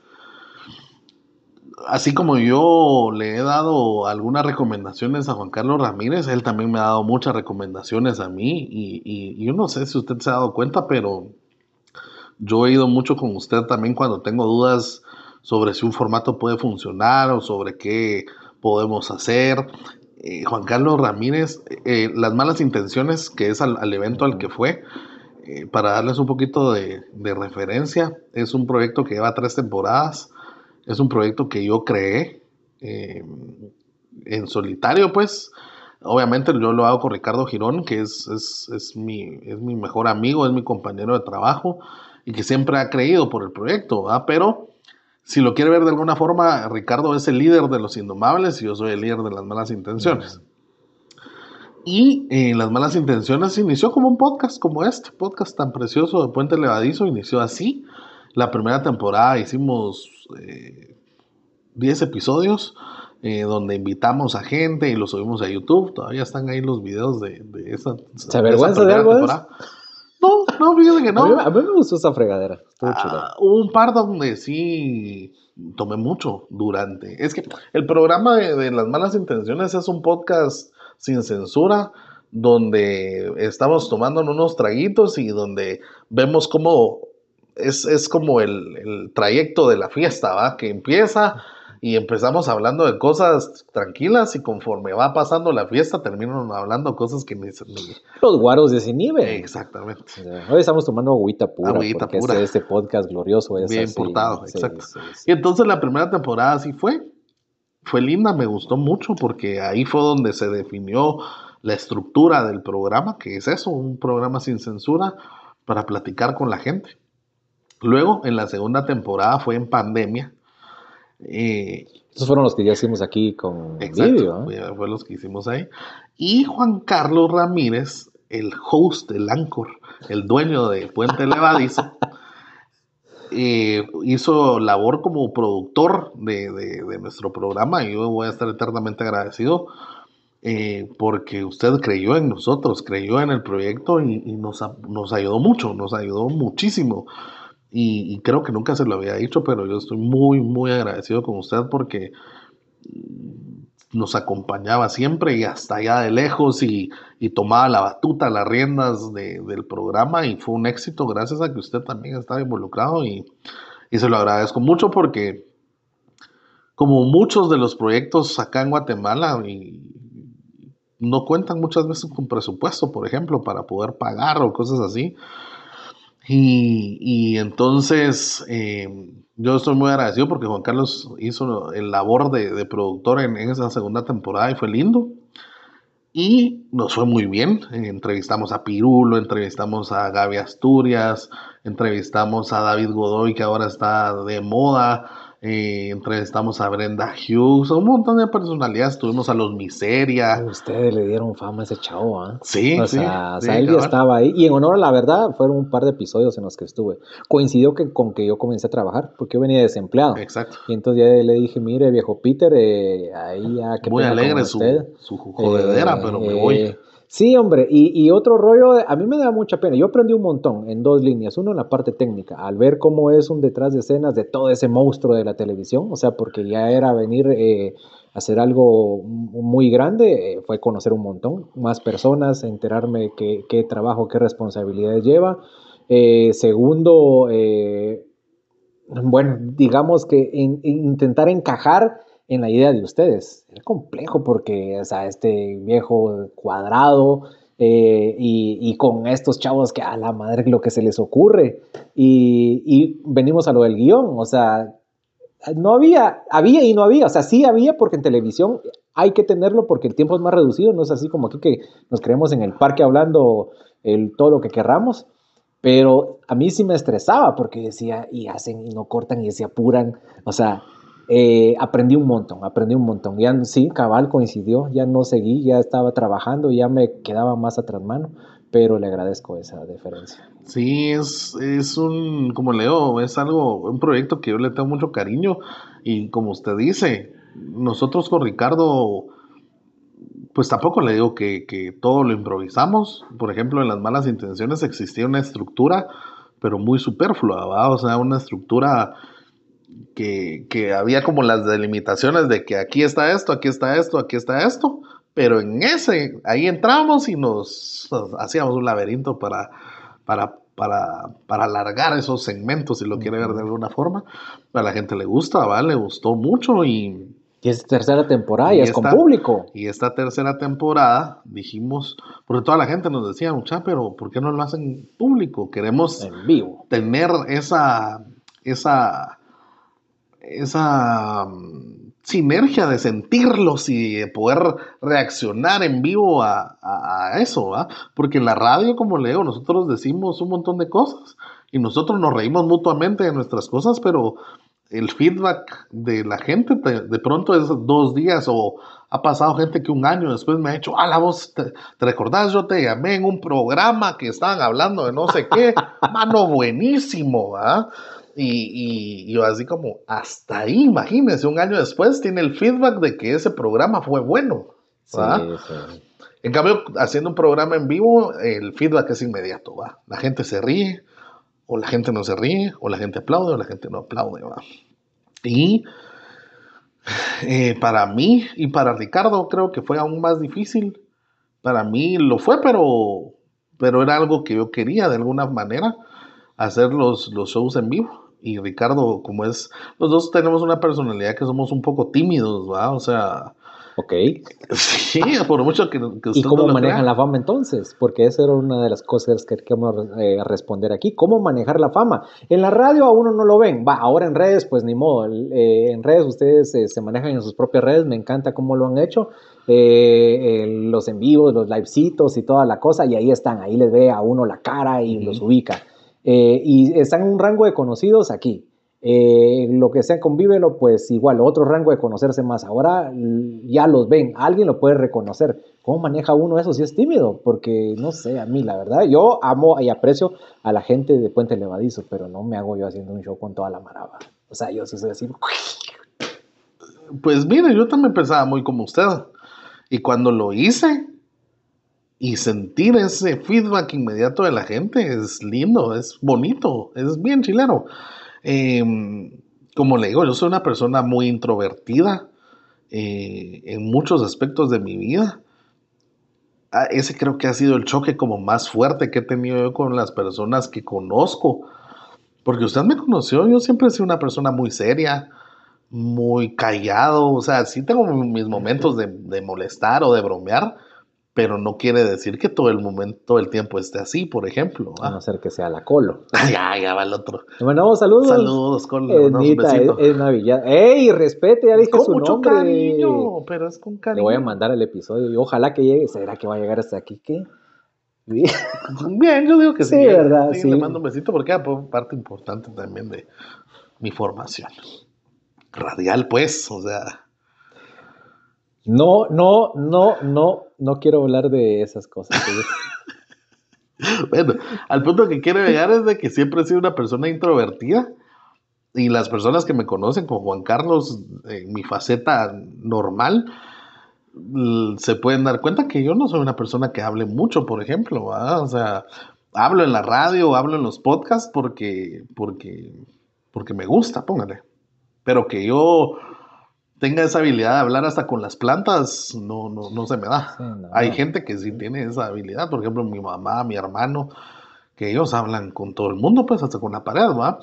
así como yo le he dado algunas recomendaciones a Juan Carlos Ramírez, él también me ha dado muchas recomendaciones a mí y, yo no sé si usted se ha dado cuenta, pero yo he ido mucho con usted también cuando tengo dudas sobre si un formato puede funcionar o sobre qué podemos hacer. Eh, Juan Carlos Ramírez, eh, las malas intenciones, que es al, evento al que fue, eh, para darles un poquito de, de referencia, es un proyecto que lleva tres temporadas es un proyecto que yo creé eh, en solitario, pues. Obviamente yo lo hago con Ricardo Girón, que es, es, mi, es mi mejor amigo, es mi compañero de trabajo y que siempre ha creído por el proyecto, Pero si lo quiere ver de alguna forma, Ricardo es el líder de los indomables y yo soy el líder de las malas intenciones. Y eh, Las Malas Intenciones inició como un podcast como este, podcast tan precioso de Puente Levadizo, inició así. La primera temporada hicimos 10 eh, episodios eh, donde invitamos a gente y los subimos a YouTube. Todavía están ahí los videos de, de esa. ¿Se avergüenza de, algo? No, no, fíjate que no. A mí, me gustó esa fregadera. Ah, un par donde sí tomé mucho durante. Es que el programa de, de, Las Malas Intenciones es un podcast sin censura donde estamos tomando unos traguitos y donde vemos cómo es, como el, trayecto de la fiesta, ¿va? Que empieza y empezamos hablando de cosas tranquilas y conforme va pasando la fiesta terminan hablando cosas que ni, Los guaros desinhiben. Exactamente. Hoy estamos tomando agüita pura. Agüita pura. Este, podcast glorioso es Bien portado, exacto. y entonces la primera temporada así fue. Fue linda, me gustó mucho porque ahí fue donde se definió la estructura del programa, que es eso, un programa sin censura para platicar con la gente. Luego, en la segunda temporada fue en pandemia. Eh, Esos fueron los que ya hicimos aquí con exacto, Fue los que hicimos ahí. Y Juan Carlos Ramírez, el host, el anchor, el dueño de Puente Levadizo, (laughs) eh, hizo labor como productor de, nuestro programa y yo voy a estar eternamente agradecido eh, porque usted creyó en nosotros, creyó en el proyecto y, nos, nos ayudó mucho, nos ayudó muchísimo. Y, creo que nunca se lo había dicho, pero yo estoy muy, muy agradecido con usted porque nos acompañaba siempre y hasta allá de lejos y, tomaba la batuta, las riendas del programa y fue un éxito gracias a que usted también estaba involucrado y, y se lo agradezco mucho porque como muchos de los proyectos acá en Guatemala y no cuentan muchas veces con presupuesto, por ejemplo, para poder pagar o cosas así. Y, entonces eh, yo estoy muy agradecido porque Juan Carlos hizo el labor de, productor en, esa segunda temporada y fue lindo. Y nos fue muy bien. Entrevistamos a Pirulo, entrevistamos a Gaby Asturias, entrevistamos a David Godoy, que ahora está de moda. Eh, entrevistamos a Brenda Hughes, un montón de personalidades. Tuvimos a los Miseria. Ustedes le dieron fama a ese chavo, ¿ah? Sí, o Sea, o sea, él ya estaba ahí. Y en honor a la verdad, fueron un par de episodios en los que estuve. Coincidió que, con que yo comencé a trabajar, porque yo venía desempleado. Exacto. Y entonces ya le dije, mire, viejo Peter, eh, ahí ya que Muy alegre su, su jodedera, pero me voy. Eh, Sí, hombre, y, otro rollo, a mí me da mucha pena. Yo aprendí un montón en dos líneas. Uno en la parte técnica, al ver cómo es un detrás de escenas de todo ese monstruo de la televisión, o sea, porque ya era venir eh, a hacer algo muy grande, eh, fue conocer un montón, más personas, enterarme qué, trabajo, qué responsabilidades lleva. Eh, segundo, bueno, digamos que intentar encajar en la idea de ustedes. Es complejo porque, o sea, este viejo cuadrado eh, y, con estos chavos que a la madre lo que se les ocurre. Y, venimos a lo del guion, o sea, no había, había y no había, o sea, sí había porque en televisión hay que tenerlo porque el tiempo es más reducido, no es así como aquí que nos creemos en el parque hablando el, todo lo que querramos. Pero a mí sí me estresaba porque decía, y hacen y no cortan y se apuran. O sea, eh, aprendí un montón, aprendí un montón. Ya sí, cabal coincidió, ya no seguí, ya estaba trabajando, ya me quedaba más atrás mano, pero le agradezco esa diferencia. Sí, es, es un, como leo, es algo, un proyecto que yo le tengo mucho cariño y como usted dice, nosotros con Ricardo, pues tampoco le digo que, que todo lo improvisamos. Por ejemplo, en las malas intenciones existía una estructura, pero muy superflua, o sea, una estructura que, había como las delimitaciones de que aquí está esto, aquí está esto, aquí está esto, pero en ese, ahí entramos y nos, hacíamos un laberinto para, para, para, para, alargar esos segmentos, si lo quiere ver de alguna forma. A la gente le gusta, ¿vale? Le gustó mucho y... Y es tercera temporada y, es con público. Y esta tercera temporada dijimos, porque toda la gente nos decía, mucha, pero ¿por qué no lo hacen público? Queremos en vivo. tener esa, esa, esa sinergia de sentirlos y de poder reaccionar en vivo a, eso, ¿va? Porque en la radio, como leo, nosotros decimos un montón de cosas y nosotros nos reímos mutuamente de nuestras cosas, pero el feedback de la gente de, pronto es dos días o ha pasado gente que un año después me ha dicho, ah, la voz, ¿te, ¿te, recordás? Yo te llamé en un programa que estaban hablando de no sé qué, (laughs) mano buenísimo, ¿va? Y, yo así como, hasta ahí, imagínense, un año después tiene el feedback de que ese programa fue bueno. En cambio, haciendo un programa en vivo, el feedback es inmediato, ¿va? La gente se ríe, o la gente no se ríe, o la gente aplaude, o la gente no aplaude, ¿va? Y eh, para mí y para Ricardo creo que fue aún más difícil. Para mí lo fue, pero, pero era algo que yo quería de alguna manera, hacer los, los shows en vivo y Ricardo, como es, los dos tenemos una personalidad que somos un poco tímidos, ¿va? O sea... Ok. (laughs) Sí, por mucho que, que ¿Y cómo manejan la fama entonces? Porque esa era una de las cosas que queremos eh, responder aquí. ¿Cómo manejar la fama? En la radio a uno no lo ven. Va, ahora en redes, pues ni modo. Eh, en redes ustedes eh, se manejan en sus propias redes. Me encanta cómo lo han hecho. los en vivos, los livecitos y toda la cosa. Y ahí están. Ahí les ve a uno la cara y los ubica. Eh, y están en un rango de conocidos aquí. Eh, lo que sea convívelo, pues igual, otro rango de conocerse más. Ahora ya los ven, alguien lo puede reconocer. ¿Cómo maneja uno eso si es tímido? Porque no sé, a mí la verdad, yo amo y aprecio a la gente de Puente Levadizo, pero no me hago yo haciendo un show con toda la maraba. O sea, yo sí soy así. Pues mire, yo también pensaba muy como usted. Y cuando lo hice, y sentir ese feedback inmediato de la gente es lindo, es bonito, es bien chileno. Em, como le digo, yo soy una persona muy introvertida eh, en muchos aspectos de mi vida. Ah, ese creo que ha sido el choque como más fuerte que he tenido yo con las personas que conozco. Porque usted me conoció, yo siempre he sido una persona muy seria, muy callado. O sea, sí tengo mis momentos de, de molestar o de bromear, pero no quiere decir que todo el momento, todo el tiempo esté así, por ejemplo. A no ser que sea la colo. (laughs) ya, ya va el otro. Bueno, saludos. Saludos, colo. Nita, es, es Navidad. ¡Ey, respete! Ya dije con su mucho nombre. cariño, pero es con cariño. Le voy a mandar el episodio y ojalá que llegue. ¿Será que va a llegar hasta aquí? ¿Qué? (laughs) Bien, yo digo que sí. Sí, ¿verdad? Sí, Le mando un besito porque es parte importante también de mi formación. Radial, pues, o sea... No, no, no, no, no quiero hablar de esas cosas. (laughs) bueno, al punto que quiero llegar es de que siempre he sido una persona introvertida y las personas que me conocen como Juan Carlos en mi faceta normal, se pueden dar cuenta que yo no soy una persona que hable mucho, por ejemplo, o sea, hablo en la radio, hablo en los podcasts porque, porque, porque me gusta, póngale. Pero que yo tenga esa habilidad de hablar hasta con las plantas, no, no, no se me da. Hay gente que sí tiene esa habilidad, por ejemplo, mi mamá, mi hermano, que ellos hablan con todo el mundo, pues hasta con la pared, ¿va?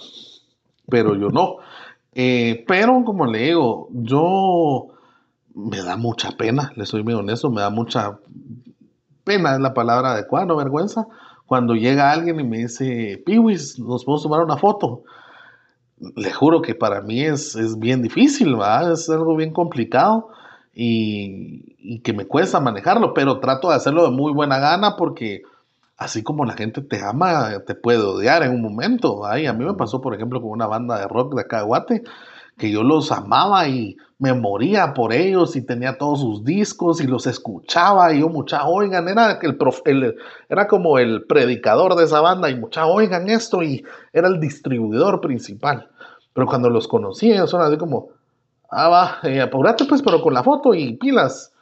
Pero yo no. Eh, pero como le digo, yo me da mucha pena, le soy muy honesto, me da mucha pena, es la palabra adecuada, no vergüenza, cuando llega alguien y me dice, Piwis, nos podemos tomar una foto. Le juro que para mí es, es bien difícil, ¿va? es algo bien complicado y, y, que me cuesta manejarlo, pero trato de hacerlo de muy buena gana porque así como la gente te ama, te puede odiar en un momento. Ay, a mí me pasó, por ejemplo, con una banda de rock de acá de Guate, que yo los amaba y me moría por ellos y tenía todos sus discos y los escuchaba y yo mucha oigan, era, el, el, era como el predicador de esa banda y mucha oigan esto y era el distribuidor principal. Pero cuando los conocí ellos son así como, ah va, eh, apurate pues pero con la foto y pilas.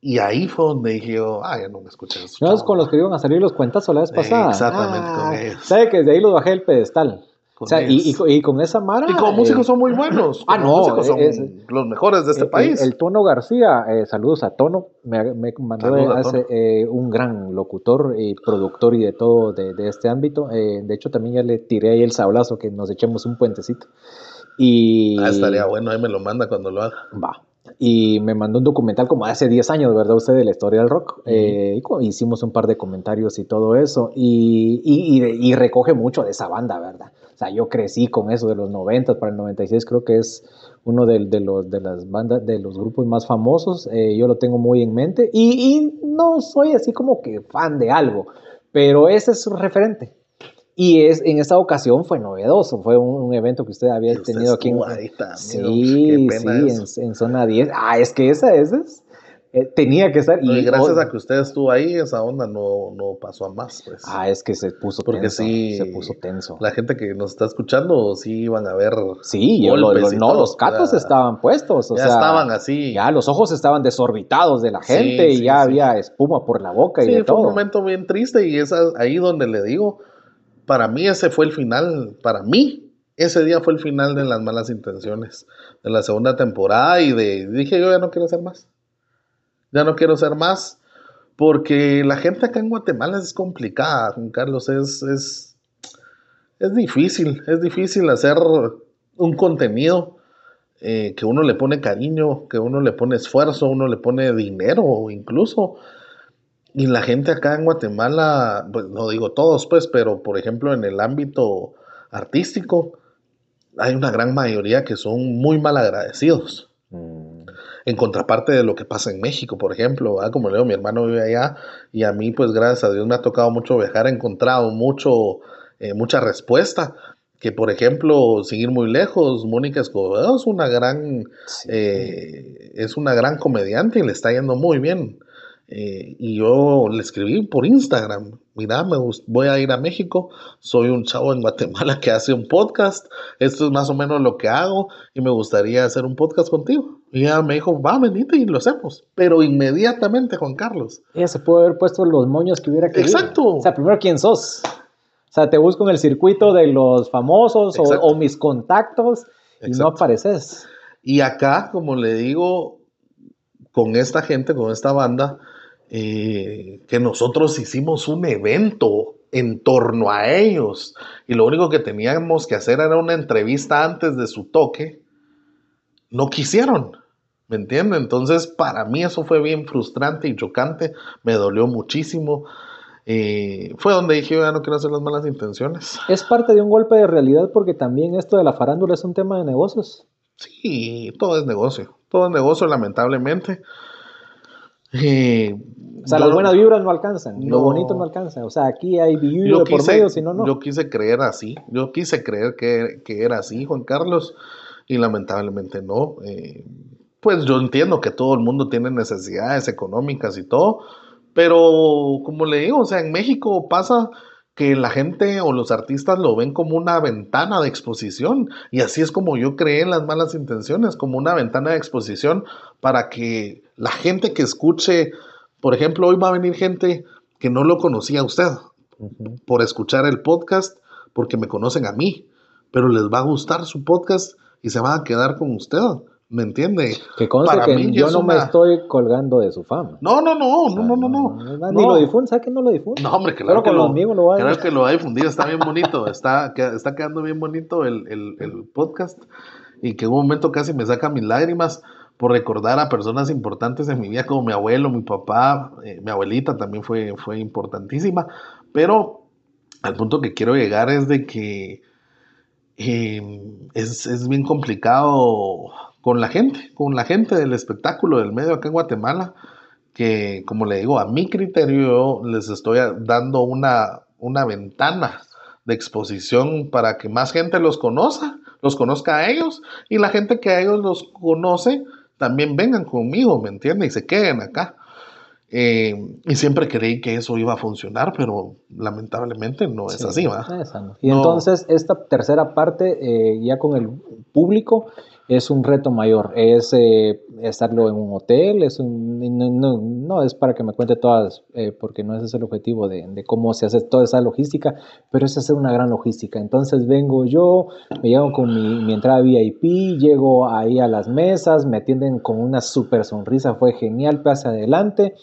Y ahí fue donde dije yo, ah, ya no me escuché eso. No, es con los que iban a salir los cuentas la vez pasada. exactamente, con ah, ellos. ¿Sabe que desde ahí los bajé el pedestal? O sea, y, y, con esa mara. Y como músicos son muy buenos. Ah, no. Músicos son los mejores de este país. El, Tono García, eh, saludos a Tono. Me, me mandó eh, un gran locutor y productor y de todo de, de este ámbito. Eh, de hecho, también ya le tiré ahí el sablazo que nos echemos un puentecito. Y... Ah, estaría bueno, ahí me lo manda cuando lo haga. Va y me mandó un documental como hace 10 años, ¿verdad? Usted de la historia del rock. Eh, hicimos un par de comentarios y todo eso. Y, y, recoge mucho de esa banda, ¿verdad? O sea, yo crecí con eso de los 90 para el 96, creo que es uno de, de los, de las bandas, de los grupos más famosos. Eh, yo lo tengo muy en mente. Y, no soy así como que fan de algo, pero ese es su referente. Y es, en esta ocasión fue novedoso, fue un, evento que usted había tenido aquí en... sí, sí, en, zona 10. Ah, es que esa, es, eh, tenía que estar. Y, gracias a que usted estuvo ahí, esa onda no, no pasó a más. Pues. Ah, es que se puso Porque tenso. Sí, se puso tenso. La gente que nos está escuchando, sí iban a ver. Sí, golpes no, los catos estaban puestos. O ya estaban así. Ya los ojos estaban desorbitados de la gente y ya había espuma por la boca y de todo. fue un momento bien triste y es ahí donde le digo para mí ese fue el final, para mí ese día fue el final de las malas intenciones de la segunda temporada y de dije yo ya no quiero ser más. Ya no quiero ser más porque la gente acá en Guatemala es complicada, Carlos, es, es, es difícil, es difícil hacer un contenido eh, que uno le pone cariño, que uno le pone esfuerzo, uno le pone dinero incluso y la gente acá en Guatemala, pues no digo todos, pues, pero por ejemplo en el ámbito artístico, hay una gran mayoría que son muy mal agradecidos. Mm. En contraparte de lo que pasa en México, por ejemplo, como le digo, mi hermano vive allá y a mí, pues gracias a Dios me ha tocado mucho viajar, he encontrado mucho, eh, mucha respuesta. Que por ejemplo, sin ir muy lejos, Mónica Escobedo es una gran, eh, es una gran comediante y le está yendo muy bien. Eh, y yo le escribí por Instagram, mira, me voy a ir a México, soy un chavo en Guatemala que hace un podcast, esto es más o menos lo que hago y me gustaría hacer un podcast contigo. Y ella me dijo, va, venite y lo hacemos. Pero inmediatamente, Juan Carlos. Ella se puede haber puesto los moños que hubiera querido. Exacto. O sea, primero, ¿quién sos? O sea, te busco en el circuito de los famosos o, mis contactos y no apareces. Y acá, como le digo, con esta gente, con esta banda, eh, que nosotros hicimos un evento en torno a ellos y lo único que teníamos que hacer era una entrevista antes de su toque, no quisieron, ¿me entienden? Entonces para mí eso fue bien frustrante y chocante, me dolió muchísimo. Eh, fue donde dije, ya no quiero hacer las malas intenciones. Es parte de un golpe de realidad porque también esto de la farándula es un tema de negocios. Sí, todo es negocio, todo es negocio lamentablemente. Eh, o sea, las buenas vibras no alcanzan, lo bonito no alcanza. O sea, aquí hay vibras por medio, si no, no. Yo quise creer así, yo quise creer que, era así, Juan Carlos, y lamentablemente no. Eh, pues yo entiendo que todo el mundo tiene necesidades económicas y todo, pero como le digo, o sea, en México pasa que la gente o los artistas lo ven como una ventana de exposición. Y así es como yo creé en las malas intenciones, como una ventana de exposición para que la gente que escuche, por ejemplo, hoy va a venir gente que no lo conocía a usted por escuchar el podcast, porque me conocen a mí, pero les va a gustar su podcast y se van a quedar con usted. ¿Me entiende? Que conste que yo no me estoy colgando de su fama. No, no, no, no, no, no, no. Ni lo difunde, ¿sabes que no lo difunde? No, hombre, claro, que, lo, lo va a claro que lo va a difundir, está bien bonito, está, está quedando bien bonito el, el, el podcast y que en un momento casi me saca mis lágrimas por recordar a personas importantes en mi vida como mi abuelo, mi papá, eh, mi abuelita también fue, fue importantísima, pero al punto que quiero llegar es de que em, es, es bien complicado con la gente, con la gente del espectáculo del medio acá en Guatemala, que como le digo, a mi criterio les estoy dando una, una ventana de exposición para que más gente los conozca, los conozca a ellos y la gente que a ellos los conoce también vengan conmigo, ¿me entiende? Y se queden acá. Eh, y siempre creí que eso iba a funcionar, pero lamentablemente no es así, ¿va? Y entonces esta tercera parte, eh, ya con el público, es un reto mayor. Es eh, estarlo en un hotel, es no, es para que me cuente todas, eh, porque no ese es el objetivo de, cómo se hace toda esa logística, pero es hacer una gran logística. Entonces vengo yo, me llego con mi, entrada VIP, llego ahí a las mesas, me atienden con una súper sonrisa, fue genial, pase adelante.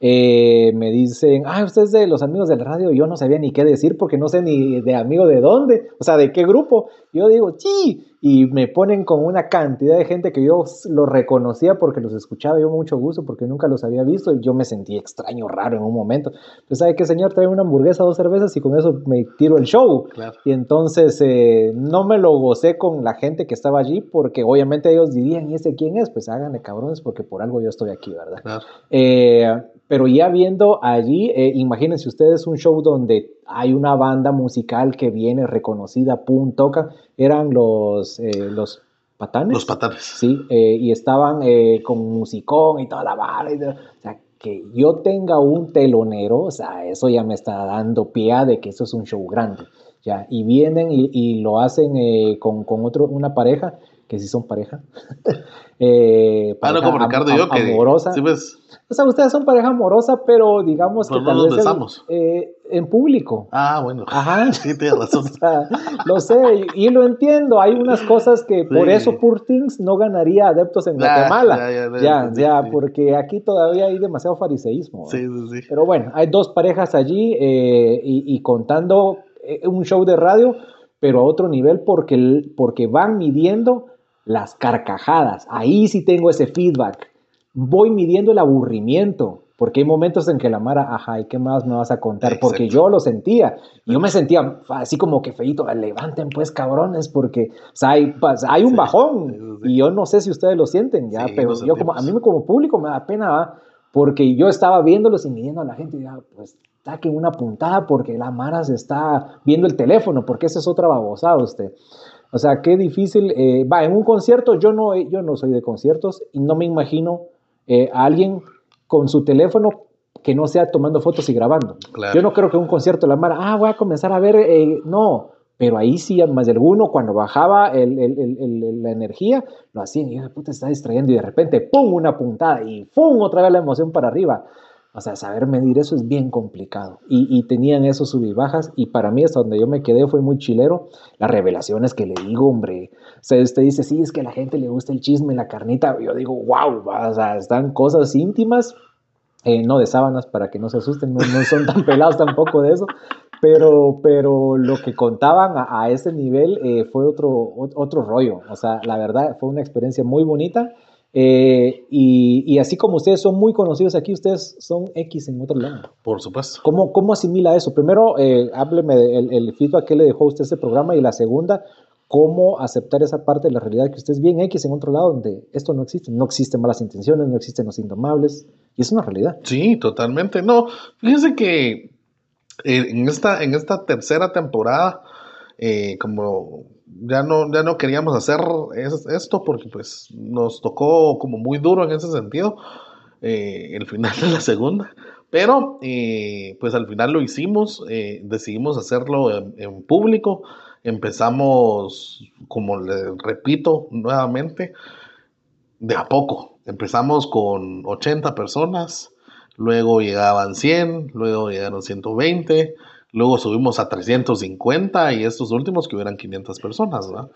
Eh, me dicen, ah, ustedes de los amigos del radio, yo no sabía ni qué decir porque no sé ni de amigo de dónde, o sea, de qué grupo. Yo digo, sí, y me ponen con una cantidad de gente que yo los reconocía porque los escuchaba yo mucho gusto, porque nunca los había visto y yo me sentí extraño, raro en un momento. Pues, ¿sabe qué, señor? Trae una hamburguesa, dos cervezas y con eso me tiro el show. Y entonces eh, no me lo gocé con la gente que estaba allí porque obviamente ellos dirían, ¿y ese quién es? Pues háganle cabrones porque por algo yo estoy aquí, ¿verdad? Eh, pero ya viendo allí, eh, imagínense ustedes un show donde hay una banda musical que viene reconocida, pum, toca, eran los, eh, los patanes. Los patanes. Sí, eh, y estaban con musicón y toda la bala. o sea, que yo tenga un telonero, o sea, eso ya me está dando pie a de que eso es un show grande. Ya, y vienen y, lo hacen con, con otro, una pareja, que sí son pareja. (laughs) eh, ah, como Ricardo y yo, que amorosa. Sí, pues, o sea, ustedes son pareja amorosa, pero digamos que tal vez eh, en público. Ah, bueno. (laughs) Ajá. (laughs) Sí, tienes razón. lo sé y, lo entiendo. Hay unas cosas que por eso Purtings no ganaría adeptos en Guatemala. Ya, ya, porque aquí todavía hay demasiado fariseísmo. Sí, sí, sí. Pero bueno, hay dos parejas allí eh, y, contando eh, un show de radio, pero a otro nivel porque, porque van midiendo las carcajadas. Ahí sí tengo ese feedback voy midiendo el aburrimiento, porque hay momentos en que la Mara, ajá, ¿y qué más me vas a contar? Porque yo lo sentía, yo me sentía así como que feito, levanten pues cabrones, porque hay, pues, hay, un bajón, y yo no sé si ustedes lo sienten ya, pero yo como, a mí como público me da pena, porque yo estaba viéndolos y midiendo a la gente, y ya, pues saquen una puntada porque la Mara se está viendo el teléfono, porque esa es otra babosada usted. O sea, qué difícil. Eh, va, en un concierto, yo no, yo no soy de conciertos y no me imagino eh, a alguien con su teléfono que no sea tomando fotos y grabando. Yo no creo que un concierto la Mara, ah, voy a comenzar a ver, eh, no, pero ahí sí, más de alguno, cuando bajaba la energía, lo hacían y yo, puta, está distrayendo y de repente, ¡pum!, una puntada y ¡pum!, otra vez la emoción para arriba. O sea, saber medir eso es bien complicado. Y, tenían esos sub y bajas. Y para mí, hasta donde yo me quedé, fue muy chilero. Las revelaciones que le digo, hombre. Sea, usted dice, sí, es que a la gente le gusta el chisme, la carnita. Yo digo, wow, o sea, están cosas íntimas. Eh, no de sábanas, para que no se asusten, no, son tan (laughs) pelados tampoco de eso. Pero, pero lo que contaban a, ese nivel eh, fue otro, otro rollo. O sea, la verdad, fue una experiencia muy bonita. Eh, y, así como ustedes son muy conocidos aquí, ustedes son X en otro lado. Por supuesto. ¿Cómo, cómo asimila eso? Primero, eh, hábleme del el feedback que le dejó a usted este programa y la segunda, cómo aceptar esa parte de la realidad que usted es bien X en otro lado donde esto no existe. No existen malas intenciones, no existen los indomables. Y es una realidad. Sí, totalmente. No, fíjense que eh, en, esta, en esta tercera temporada, como ya no, ya no queríamos hacer esto porque pues nos tocó como muy duro en ese sentido, eh, el final de la segunda, Pero, eh, pues al final lo hicimos, eh, decidimos hacerlo en, público. Empezamos, como le repito nuevamente, de a poco. Empezamos con 80 personas, luego llegaban 100, luego llegaron 120, luego subimos a 350 y estos últimos que hubieran 500 personas, ¿verdad?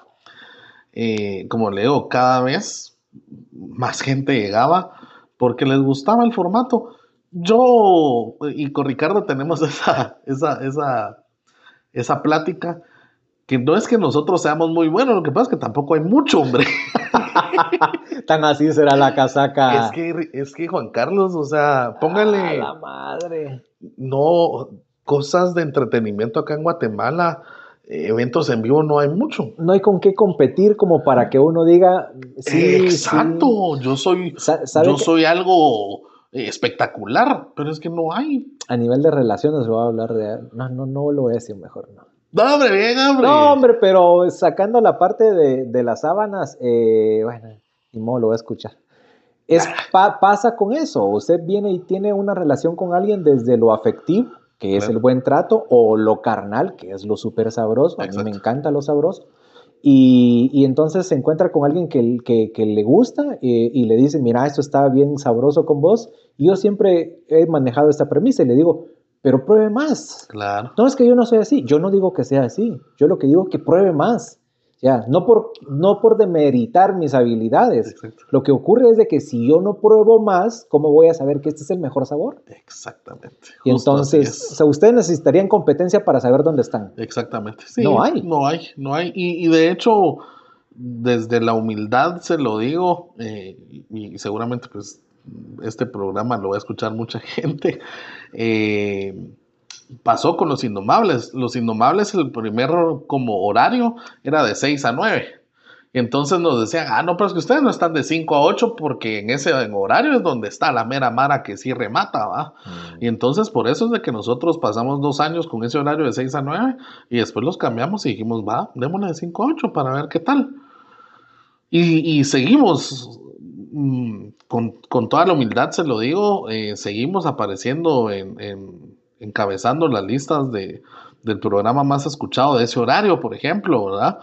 Eh, como le digo, cada vez más gente llegaba porque les gustaba el formato. Yo y con Ricardo tenemos (laughs) esa, esa, esa, esa plática que no es que nosotros seamos muy buenos, lo que pasa es que tampoco hay mucho, hombre. (laughs) Tan así será la casaca. Es que, es que Juan Carlos, o sea, póngale. la madre. No, cosas de entretenimiento acá en Guatemala eventos en vivo no hay mucho. No hay con qué competir como para que uno diga, sí, exacto, yo soy yo soy algo espectacular, pero es que no hay. A nivel de relaciones voy a hablar de no no no lo voy a decir mejor, no. No, hombre, bien, hombre. No, hombre, pero sacando la parte de, las sábanas, eh, bueno, ni modo, lo voy a escuchar. Es, pasa con eso, usted viene y tiene una relación con alguien desde lo afectivo, que es el buen trato, o lo carnal, que es lo súper sabroso. A mí me encanta lo sabroso. Y, entonces se encuentra con alguien que, que, le gusta eh, y le dice, mira, esto está bien sabroso con vos. Y yo siempre he manejado esta premisa y le digo, pero pruebe más. Claro. No es que yo no sea así, yo no digo que sea así, yo lo que digo es que pruebe más. Ya, no por, no por demeritar mis habilidades. Lo que ocurre es de que si yo no pruebo más, ¿cómo voy a saber que este es el mejor sabor? Exactamente. Y entonces, o sea, ustedes necesitarían competencia para saber dónde están. Exactamente. no hay. No hay, no hay. Y, de hecho, desde la humildad se lo digo, eh, y, seguramente pues este programa lo va a escuchar mucha (laughs) gente. Eh, pasó con los Indomables. Los Indomables, el primer como horario era de 6 a 9. Y entonces nos decían, ah, no, pero es que ustedes no están de 5 a 8 porque en ese horario es donde está la mera mara que sí remata, ¿va? Mm. Y entonces por eso es de que nosotros pasamos dos años con ese horario de 6 a 9 y después los cambiamos y dijimos, va, démosle de 5 a 8 para ver qué tal. Y, seguimos, mm, con, toda la humildad se lo digo, eh, seguimos apareciendo en encabezando las listas de, del programa más escuchado de ese horario, por ejemplo, ¿verdad?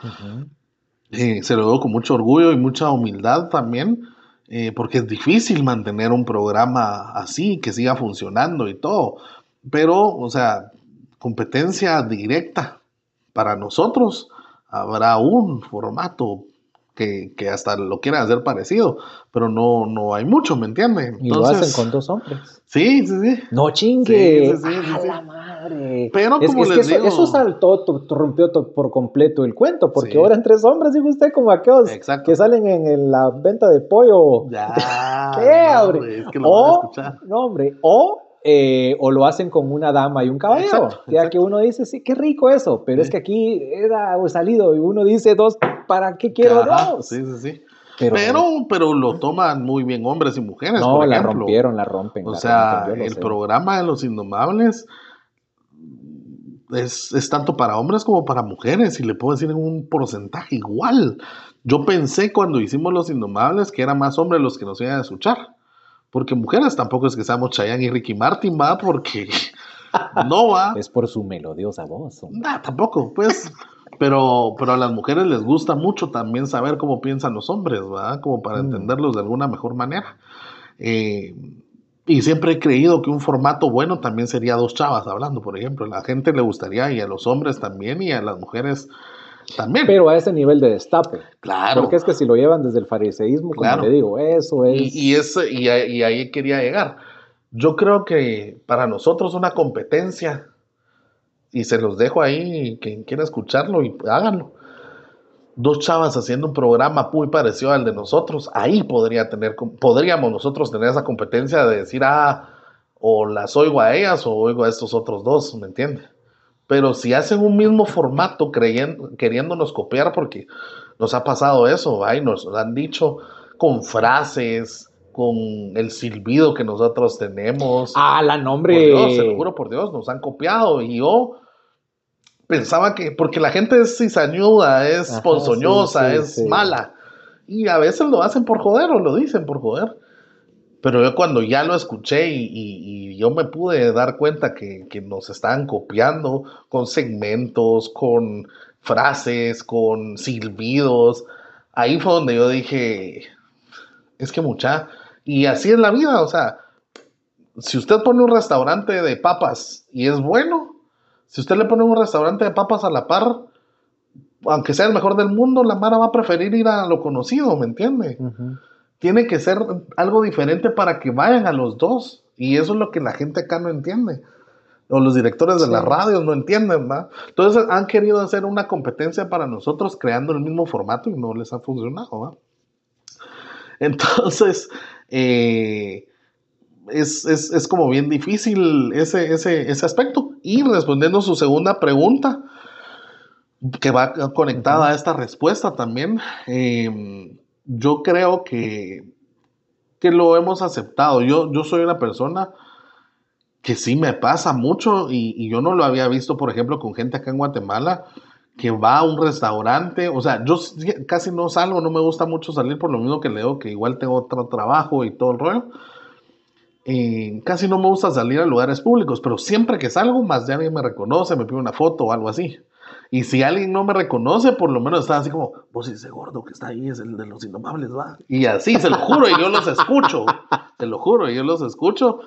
Eh, se lo veo con mucho orgullo y mucha humildad también, eh, porque es difícil mantener un programa así, que siga funcionando y todo. Pero, o sea, competencia directa para nosotros, habrá un formato que, hasta lo quieran hacer parecido, pero no, no hay mucho, ¿me entienden? y lo hacen con dos hombres. Sí, sí, sí. No chingue. Sí, sí, la madre! Pero como es, les que eso, eso, saltó, rompió por completo el cuento, porque ahora en tres hombres, dijo usted, como aquellos que salen en, la venta de pollo. Ya. (laughs) ¿Qué, hombre? Es que lo o, a escuchar. No, hombre, o eh, o lo hacen con una dama y un caballero. ya que uno dice, sí, qué rico eso, pero es que aquí era salido y uno dice dos, ¿para qué quiero dos? Sí, sí, sí. Pero, pero, lo toman muy bien hombres y mujeres. No, la rompieron, la rompen. O sea, el programa de los Indomables es, es, tanto para hombres como para mujeres, y le puedo decir en un porcentaje igual. Yo pensé cuando hicimos los Indomables que eran más hombres los que nos iban a escuchar. Porque mujeres tampoco es que seamos Chayanne y Ricky Martin, va, porque (laughs) no va. Es por su melodiosa voz. No, tampoco, pues. Pero, pero a las mujeres les gusta mucho también saber cómo piensan los hombres, ¿verdad? Como para mm. entenderlos de alguna mejor manera. Eh, y siempre he creído que un formato bueno también sería dos chavas hablando, por ejemplo. A la gente le gustaría y a los hombres también y a las mujeres también. Pero a ese nivel de destape. Claro. Porque es que si lo llevan desde el fariseísmo, como te digo, eso es. Y, y, y, ahí quería llegar. Yo creo que para nosotros una competencia, y se los dejo ahí, quien quiera escucharlo, y háganlo. Dos chavas haciendo un programa muy parecido al de nosotros, ahí podría tener, podríamos nosotros tener esa competencia de decir, ah, o las oigo a ellas o oigo a estos otros dos, ¿me entiendes? Pero si hacen un mismo formato creyendo, queriéndonos copiar, porque nos ha pasado eso, ¿va? nos han dicho con frases, con el silbido que nosotros tenemos. Ah, la nombre. Por Dios, seguro por Dios, nos han copiado. Y yo pensaba que, porque la gente es cizañuda, es ponzoñosa, es mala. Y a veces lo hacen por joder o lo dicen por joder. Pero yo cuando ya lo escuché y, yo me pude dar cuenta que, nos estaban copiando con segmentos, con frases, con silbidos, ahí fue donde yo dije, es que mucha, y así es la vida, o sea, si usted pone un restaurante de papas y es bueno, si usted le pone un restaurante de papas a la par, aunque sea el mejor del mundo, la Mara va a preferir ir a lo conocido, ¿me entiende? Tiene que ser algo diferente para que vayan a los dos. Y eso es lo que la gente acá no entiende. O los directores de las radios no entienden, ¿va? Entonces han querido hacer una competencia para nosotros creando el mismo formato y no les ha funcionado, ¿va? Entonces, eh, es, como bien difícil ese, ese, ese aspecto. Y respondiendo a su segunda pregunta, que va conectada a esta respuesta también, em, yo creo que, que lo hemos aceptado. Yo, yo soy una persona que sí me pasa mucho y, yo no lo había visto, por ejemplo, con gente acá en Guatemala que va a un restaurante, o sea, yo casi no salgo, no me gusta mucho salir por lo mismo que leo, que igual tengo otro trabajo y todo el rollo. Eh, casi no me gusta salir a lugares públicos, pero siempre que salgo, más de alguien me reconoce, me pide una foto o algo así. Y si alguien no me reconoce, por lo menos está así como, vos ese gordo que está ahí es el de los indomables, va. Y así, se lo juro, y yo los escucho. (laughs) Se lo juro, y yo los escucho.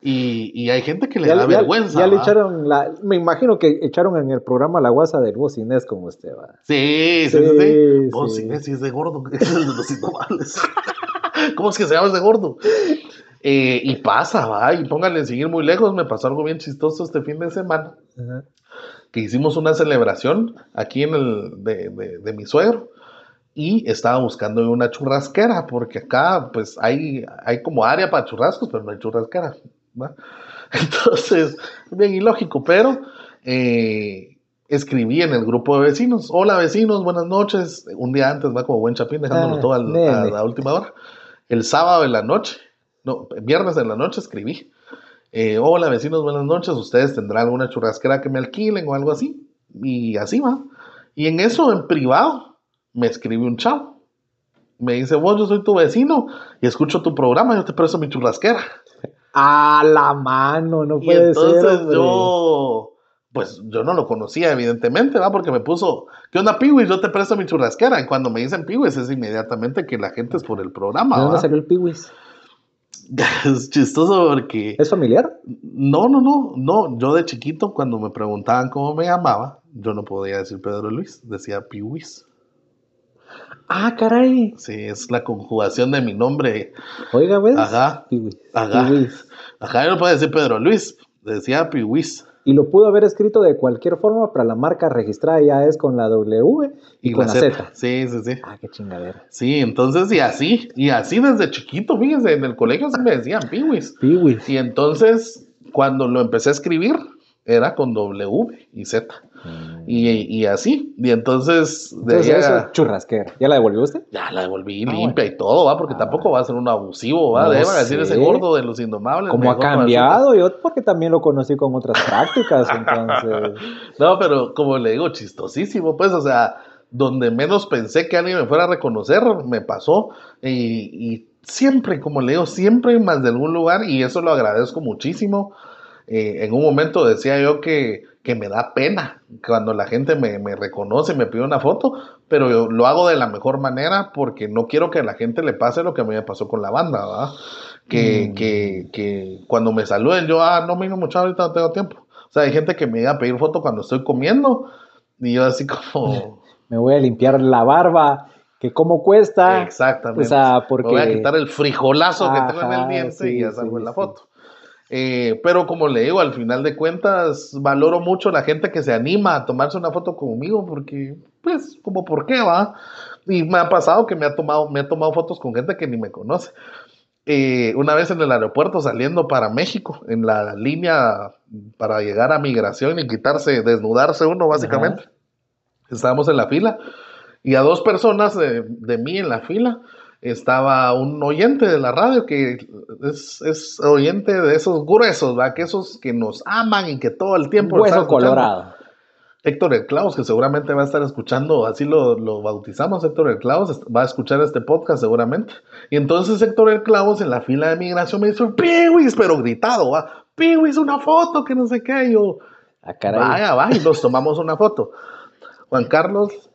Y, y hay gente que le da vergüenza. Ya le echaron, la, me imagino que echaron en el programa la guasa del vos Inés como usted va. Sí, sí, sí. sí. Vos Inés, y es de gordo, (laughs) es el de los indomables. (laughs) ¿Cómo es que se llama ese gordo? Eh, y pasa, va, y pónganle seguir muy lejos. Me pasó algo bien chistoso este fin de semana. Que hicimos una celebración aquí en el de, mi suegro y estaba buscando una churrasquera, porque acá pues hay, hay como área para churrascos, pero no hay churrasquera. (laughs) Entonces, bien ilógico, pero eh, escribí en el grupo de vecinos, hola vecinos, buenas noches, un día antes, va como buen chapín, dejándolo ah, todo a la última hora. El sábado de la noche no, viernes en la noche escribí. Eh, hola vecinos, buenas noches. Ustedes tendrán alguna churrasquera que me alquilen o algo así. Y así va. Y en eso, en privado, me escribe un chavo. Me dice, vos, yo soy tu vecino y escucho tu programa, yo te presto mi churrasquera. A la mano, no puede y entonces yo, pues yo no lo conocía, evidentemente, ¿va? Porque me puso, ¿qué onda, Piwis? Yo te presto mi churrasquera. Y cuando me dicen Piwis, es inmediatamente que la gente es por el programa. ¿De dónde salió el Piwis? Es chistoso porque... ¿Es familiar? No, no, no, no. Yo de chiquito, cuando me preguntaban cómo me llamaba, yo no podía decir Pedro Luis, decía Piwis. Ah, caray. Sí, es la conjugación de mi nombre. Oiga, ¿ves? Ajá. Piwis. Ajá. Ajá, yo no podía decir Pedro Luis, decía Piwis y lo pudo haber escrito de cualquier forma, pero la marca registrada ya es con la W y, con la Z. Sí, sí, sí. Ah, qué chingadera. Sí, entonces, y así, y así desde chiquito, fíjense, en el colegio se me decían piwis. Piwis. Y entonces, cuando lo empecé a escribir, era con W y Z. Mm. Y, así. Y entonces. De eso churrasquera. ¿Ya la devolvió usted? Ya la devolví ah, limpia y todo, ¿va? Porque ah, tampoco va a ser un abusivo, ¿va? Debe decir ese gordo de los indomables. Como ha cambiado, yo porque también lo conocí con otras prácticas, entonces. (laughs) no, pero como le digo, chistosísimo, pues, o sea, donde menos pensé que alguien me fuera a reconocer, me pasó. Y, y siempre, como le digo, siempre más de algún lugar, y eso lo agradezco muchísimo. Eh, en un momento decía yo que, me da pena cuando la gente me, reconoce, me pide una foto, pero yo lo hago de la mejor manera porque no quiero que a la gente le pase lo que a mí me pasó con la banda, ¿verdad? Que, mm. que, cuando me saluden yo, ah, no, me mucho, ahorita no tengo tiempo. O sea, hay gente que me iba a pedir foto cuando estoy comiendo y yo así como... (laughs) Me voy a limpiar la barba que cómo cuesta. Exactamente. O sea, porque... Me voy a quitar el frijolazo que tengo en el diente y ya salgo en la foto. Eh, pero como le digo, al final de cuentas, valoro mucho la gente que se anima a tomarse una foto conmigo, porque, pues, como por qué va. Y me ha pasado que me ha tomado, me ha tomado fotos con gente que ni me conoce. Eh, una vez en el aeropuerto saliendo para México, en la línea para llegar a migración y quitarse, desnudarse uno básicamente. Estábamos en la fila y a dos personas de mí en la fila estaba un oyente de la radio que es, oyente de esos gruesos, ¿va? Que esos que nos aman y que todo el tiempo... Hueso colorado. Héctor El Claus, que seguramente va a estar escuchando, así lo, lo bautizamos, Héctor El Claus, va a escuchar este podcast seguramente. Y entonces Héctor El Claus en la fila de migración me dice, Piwis, pero gritado, va, Piwis, una foto, que no sé qué. Y yo, Ah, caray. vaya, vaya, y nos tomamos una foto. Juan Carlos,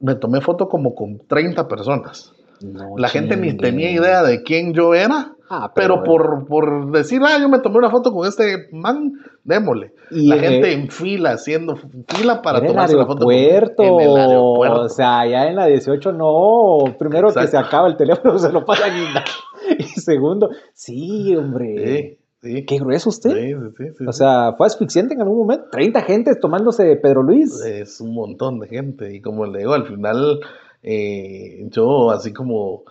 me tomé foto como con 30 personas. No La gente ni tenía idea de quién yo era. Ah, Pero por, por decir, ah, yo me tomé una foto con este man, démosle. Y, la gente en fila, haciendo fila para tomarse la foto. conmigo. En el aeropuerto. O sea, ya en la 18 no. Primero que se acaba el teléfono, (laughs) se lo pasan y, y segundo, sí, hombre. Sí, sí. Qué grueso usted. Sí, sí, sí, sí, O sea, fue asfixiante en algún momento. 30 gentes tomándose Pedro Luis. es un montón de gente. Y como le digo, al final, eh, yo así como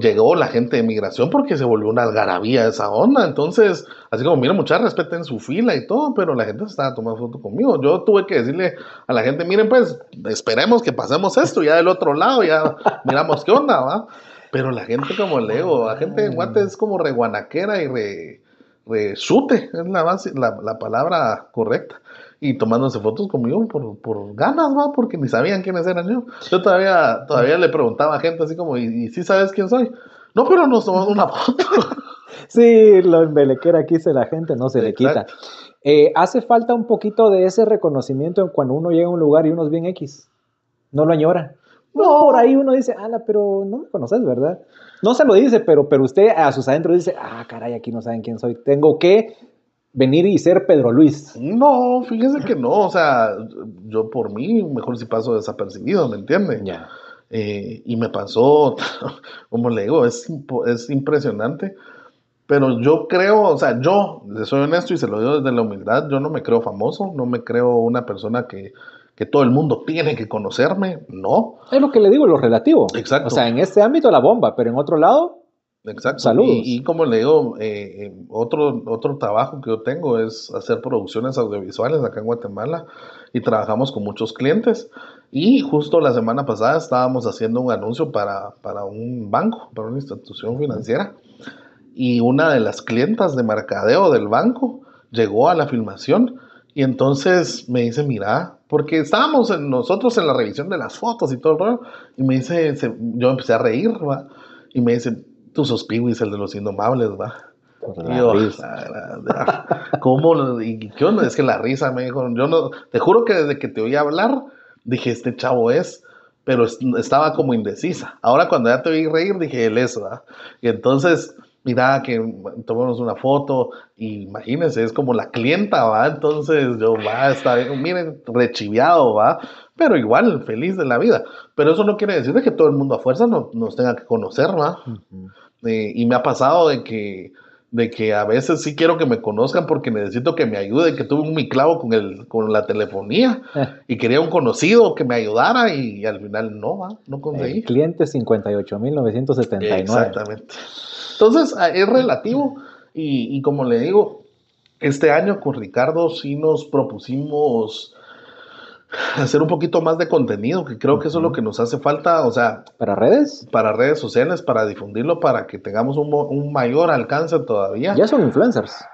llegó la gente de migración porque se volvió una algarabía esa onda. Entonces, así como, mira, mucha respeten su fila y todo, pero la gente se estaba tomando foto conmigo. Yo tuve que decirle a la gente, miren, pues, esperemos que pasemos esto, ya del otro lado, ya miramos qué onda, ¿va? Pero la gente, como le digo, la gente de Guate es como re guanaquera y re, re chute, es la, base- la palabra correcta. Y tomándose fotos conmigo por, por ganas, ¿va? Porque ni sabían quiénes eran yo. Yo todavía, todavía le preguntaba a gente así como, ¿y, y sí sabes quién soy? No, pero nos tomamos una (laughs) foto. Sí, lo embelequera que dice la gente no se le quita. Exacto. Eh, hace falta un poquito de ese reconocimiento en cuando uno llega a un lugar y uno es bien X. No lo añora. No, No. por ahí uno dice, ala, pero no me conoces, ¿verdad? No se lo dice, pero, pero usted a sus adentros dice, ah, caray, aquí no saben quién soy. Tengo que venir y ser Pedro Luis. No, fíjese que no, o sea, yo por mí mejor si paso desapercibido, ¿me entiende? Ya. Eh, y me pasó, (laughs) como le digo, es, es impresionante. Pero yo creo, o sea, yo, le soy honesto y se lo digo desde la humildad, yo no me creo famoso, no me creo una persona que, que todo el mundo tiene que conocerme, no. Es lo que le digo, lo relativo. Exacto. O sea, en este ámbito la bomba, pero en otro lado, Exacto. Saludos. Y, y como le digo, eh, eh, otro, otro trabajo que yo tengo es hacer producciones audiovisuales acá en Guatemala y trabajamos con muchos clientes. Y justo la semana pasada estábamos haciendo un anuncio para, para un banco, para una institución financiera. Y una de las clientas de mercadeo del banco llegó a la filmación y entonces me dice, mira, porque estábamos en- nosotros en la revisión de las fotos y todo el rollo, y me dice, se- yo empecé a reír, ¿va? Y me dice, tú sos Piwis, el de los indomables, va. la yo. "Ah, la- la- ¿cómo? ¿Y qué onda? Es que la risa me dijo, yo no, te juro que desde que te oí hablar, dije, este chavo es, pero es- estaba como indecisa. Ahora cuando ya te oí reír, dije, él es, ¿va? Y entonces, mira, que tomamos una foto, y imagínense, es como la clienta, ¿va? Entonces yo, va, está bien, miren, rechiviado, ¿va? Pero igual, feliz de la vida. Pero eso no quiere decir de que todo el mundo a fuerza no- nos tenga que conocer, ¿va? Ujú. Eh, y me ha pasado de que, de que a veces sí quiero que me conozcan porque necesito que me ayude, que tuve un mi clavo con, el, con la telefonía (laughs) y quería un conocido que me ayudara y, al final no, ¿va? no El conseguí. cliente 58.979. Exactamente. Entonces ah, es relativo y, y como le digo, este año con Ricardo sí nos propusimos hacer un poquito más de contenido, que creo que eso es lo que nos hace falta, o sea, ¿Para redes? para redes sociales, para difundirlo, para que tengamos un, mayor alcance todavía. Ya son influencers.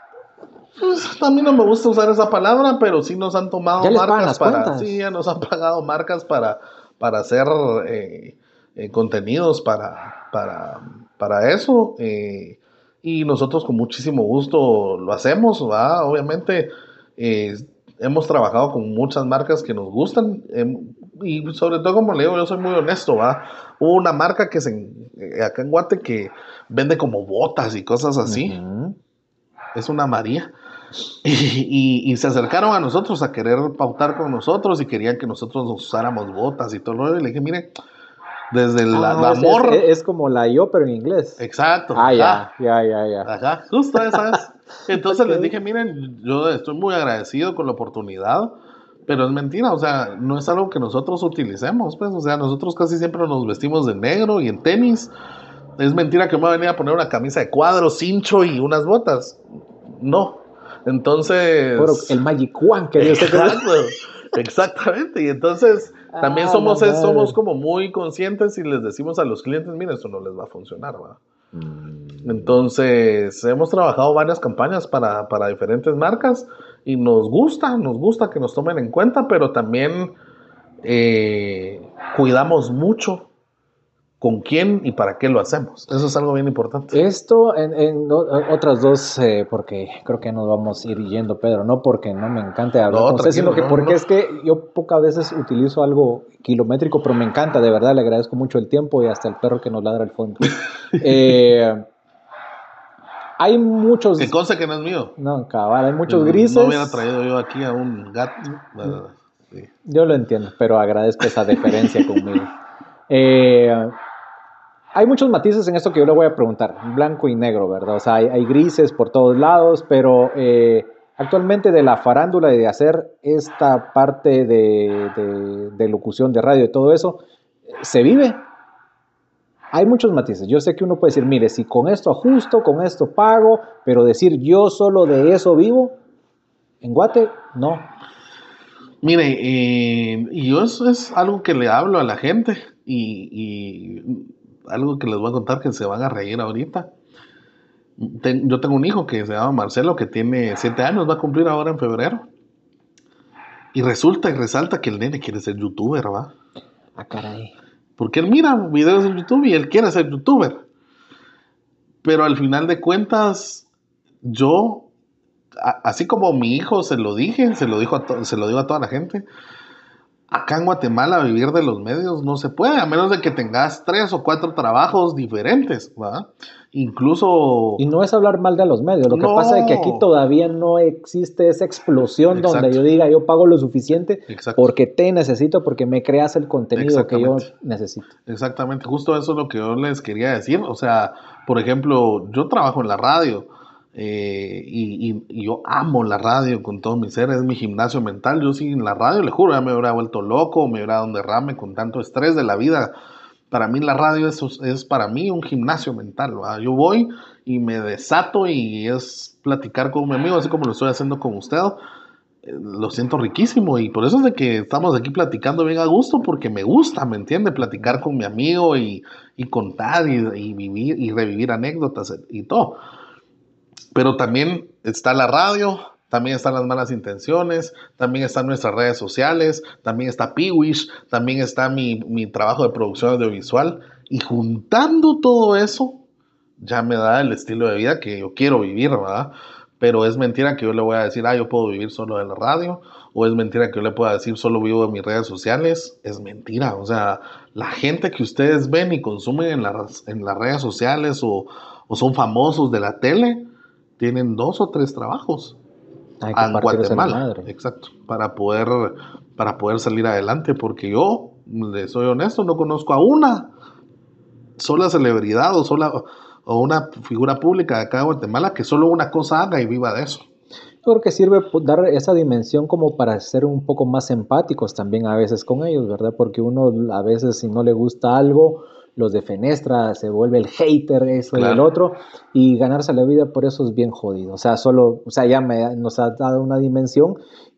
Pues, a mí no me gusta usar esa palabra, pero sí nos han tomado marcas para, cuentas. sí, ya nos han pagado marcas para, para hacer eh, eh, contenidos para, para, para eso. eh, y nosotros con muchísimo gusto lo hacemos, ¿va? Obviamente eh, hemos trabajado con muchas marcas que nos gustan em, y sobre todo, como le digo, yo soy muy honesto, ¿va? Hubo una marca que se, eh, acá en Guate que vende como botas y cosas así Ujú. es una María. (laughs) Y, y- y se acercaron a nosotros a querer pautar con nosotros y querían que nosotros usáramos botas y todo rollo. Y le dije, mire, desde el, Ah, es- amor. Es, es como la yo, pero en inglés. exacto. Ah, ya, ya, ya, ya. Ajá, justo esa es. (laughs) Entonces les dije, miren, yo estoy muy agradecido con la oportunidad, pero es mentira, o sea, no es algo que nosotros utilicemos, pues, o sea, nosotros casi siempre nos vestimos de negro y en tenis. Es mentira que me va a venir a poner una camisa de cuadros, cincho y unas botas. No. Entonces. Pero el Magic One que (laughs) Exacto, (laughs) exactamente. Y entonces también Ah, somos, es- somos como muy conscientes y les decimos a los clientes, mira, esto no les va a funcionar, ¿va? Mm. Entonces, hemos trabajado varias campañas para, para diferentes marcas y nos gusta, nos gusta que nos tomen en cuenta, pero también eh, cuidamos mucho con quién y para qué lo hacemos. Eso es algo bien importante. Esto en, otras dos, eh, porque creo que nos vamos a ir yendo, Pedro, no porque no me encante hablar con usted, sino que porque es que yo pocas veces utilizo algo kilométrico, pero me encanta, de verdad, le agradezco mucho el tiempo y hasta el perro que nos ladra al fondo. (laughs) eh, hay muchos. Que cosa que no es mío. No, cabal, hay muchos grises. No hubiera traído yo aquí a un gato. Yo lo entiendo, pero agradezco esa deferencia conmigo. (laughs) Eh, hay muchos matices en esto que yo le voy a preguntar, blanco y negro, ¿verdad? O sea, hay, grises por todos lados, pero eh, actualmente de la farándula y de hacer esta parte de, locución de radio y todo eso, ¿se vive? Hay muchos matices. Yo sé que uno puede decir, mire, si con esto ajusto, con esto pago, pero decir yo solo de eso vivo, en Guate, no. Mire, eh, yo eso es algo que le hablo a la gente y algo que les voy a contar que se van a reír ahorita. yo tengo un hijo que se llama Marcelo, que tiene 7 años, va a cumplir ahora en febrero. Y resulta y resalta que el nene quiere ser youtuber, ¿va? Ah, caray. Porque él mira videos en YouTube y él quiere ser youtuber. Pero al final de cuentas, yo, así como mi hijo se lo dije, se lo, dijo se lo digo a toda la gente, acá en Guatemala vivir de los medios no se puede, a menos de que tengas tres o cuatro trabajos diferentes, ¿va? Incluso... Y no es hablar mal de los medios, lo que pasa es que aquí todavía no existe esa explosión donde yo diga yo pago lo suficiente porque te necesito, porque me creas el contenido que yo necesito. Exactamente, justo eso es lo que yo les quería decir, o sea, por ejemplo, yo trabajo en la radio, eh, y, yo amo la radio con todo mi ser, es mi gimnasio mental. Yo sin la radio, le juro, ya me hubiera vuelto loco, me hubiera dado un derrame con tanto estrés de la vida. Para mí la radio es, es para mí un gimnasio mental. Yo voy y me desato y es platicar con mi amigo, así como lo estoy haciendo con usted. Eh, lo siento riquísimo y por eso es de que estamos aquí platicando bien a gusto, porque me gusta, ¿me entiende? Platicar con mi amigo y, contar y, y, vivir y revivir anécdotas y todo. Pero también está la radio, también están las malas intenciones, también están nuestras redes sociales, también está Piwish, también está mi, trabajo de producción audiovisual. Y juntando todo eso, ya me da el estilo de vida que yo quiero vivir, ¿verdad? Pero es mentira que yo le voy a decir, ah, yo puedo vivir solo de la radio, o es mentira que yo le pueda decir, solo vivo de mis redes sociales. Es mentira, o sea, la gente que ustedes ven y consumen en las, en las redes sociales o, o son famosos de la tele, tienen dos o tres trabajos en Guatemala. Exacto, para poder, para poder salir adelante, porque yo, le soy honesto, no conozco a una sola celebridad o sola o una figura pública de acá de Guatemala que solo una cosa haga y viva de eso. Yo creo que sirve dar esa dimensión como para ser un poco más empáticos también a veces con ellos, ¿verdad? Porque uno a veces si no le gusta algo, los de Fenestra, se vuelve el hater, eso y el otro, y ganarse la vida por eso es bien jodido. O sea, solo, o sea, ya me, nos ha dado una dimensión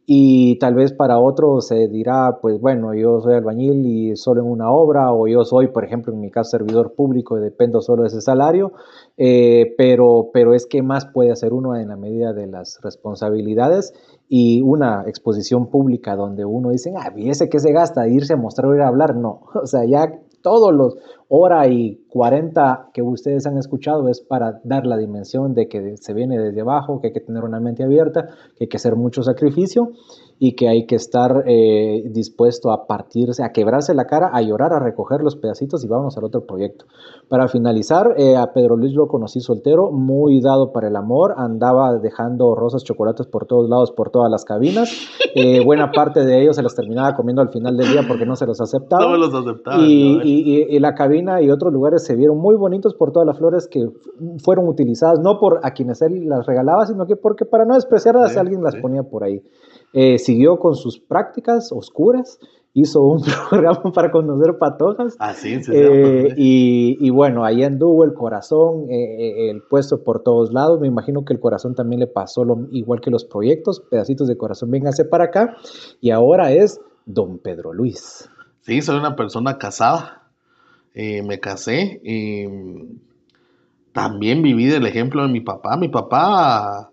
y tal vez para otro se dirá, pues bueno, yo soy albañil y solo en una obra, o yo soy, por ejemplo, en mi caso, servidor público y dependo solo de ese salario, eh, pero, pero es que más puede hacer uno en la medida de las responsabilidades y una exposición pública donde uno dice, ah, ¿y ese que se gasta? Irse a mostrar o ir a hablar, no, (laughs) o sea, ya todos los hora y 40 que ustedes han escuchado es para dar la dimensión de que se viene desde abajo, que hay que tener una mente abierta, que hay que hacer mucho sacrificio y que hay que estar eh, dispuesto a partirse, a quebrarse la cara, a llorar, a recoger los pedacitos y vamos al otro proyecto. Para finalizar, eh, a Pedro Luis lo conocí soltero, muy dado para el amor, andaba dejando rosas, chocolates por todos lados, por todas las cabinas. (laughs) Eh, buena parte de ellos se las terminaba comiendo al final del día porque no se los aceptaba. No los aceptaba. Y, y, la cabina y otros lugares se vieron muy bonitos por todas las flores que fueron utilizadas, no por a quienes él las regalaba, sino que porque para no despreciarlas alguien las ponía por ahí. Eh, siguió con sus prácticas oscuras, hizo un (laughs) programa para conocer patojas. Ah, sí, eh, y, bueno, ahí anduvo el corazón, eh, el puesto por todos lados. Me imagino que el corazón también le pasó lo, igual que los proyectos, pedacitos de corazón, véngase para acá. Y ahora es don Pedro Luis. Sí, soy una persona casada. me casé. y también viví del ejemplo de mi papá. Mi papá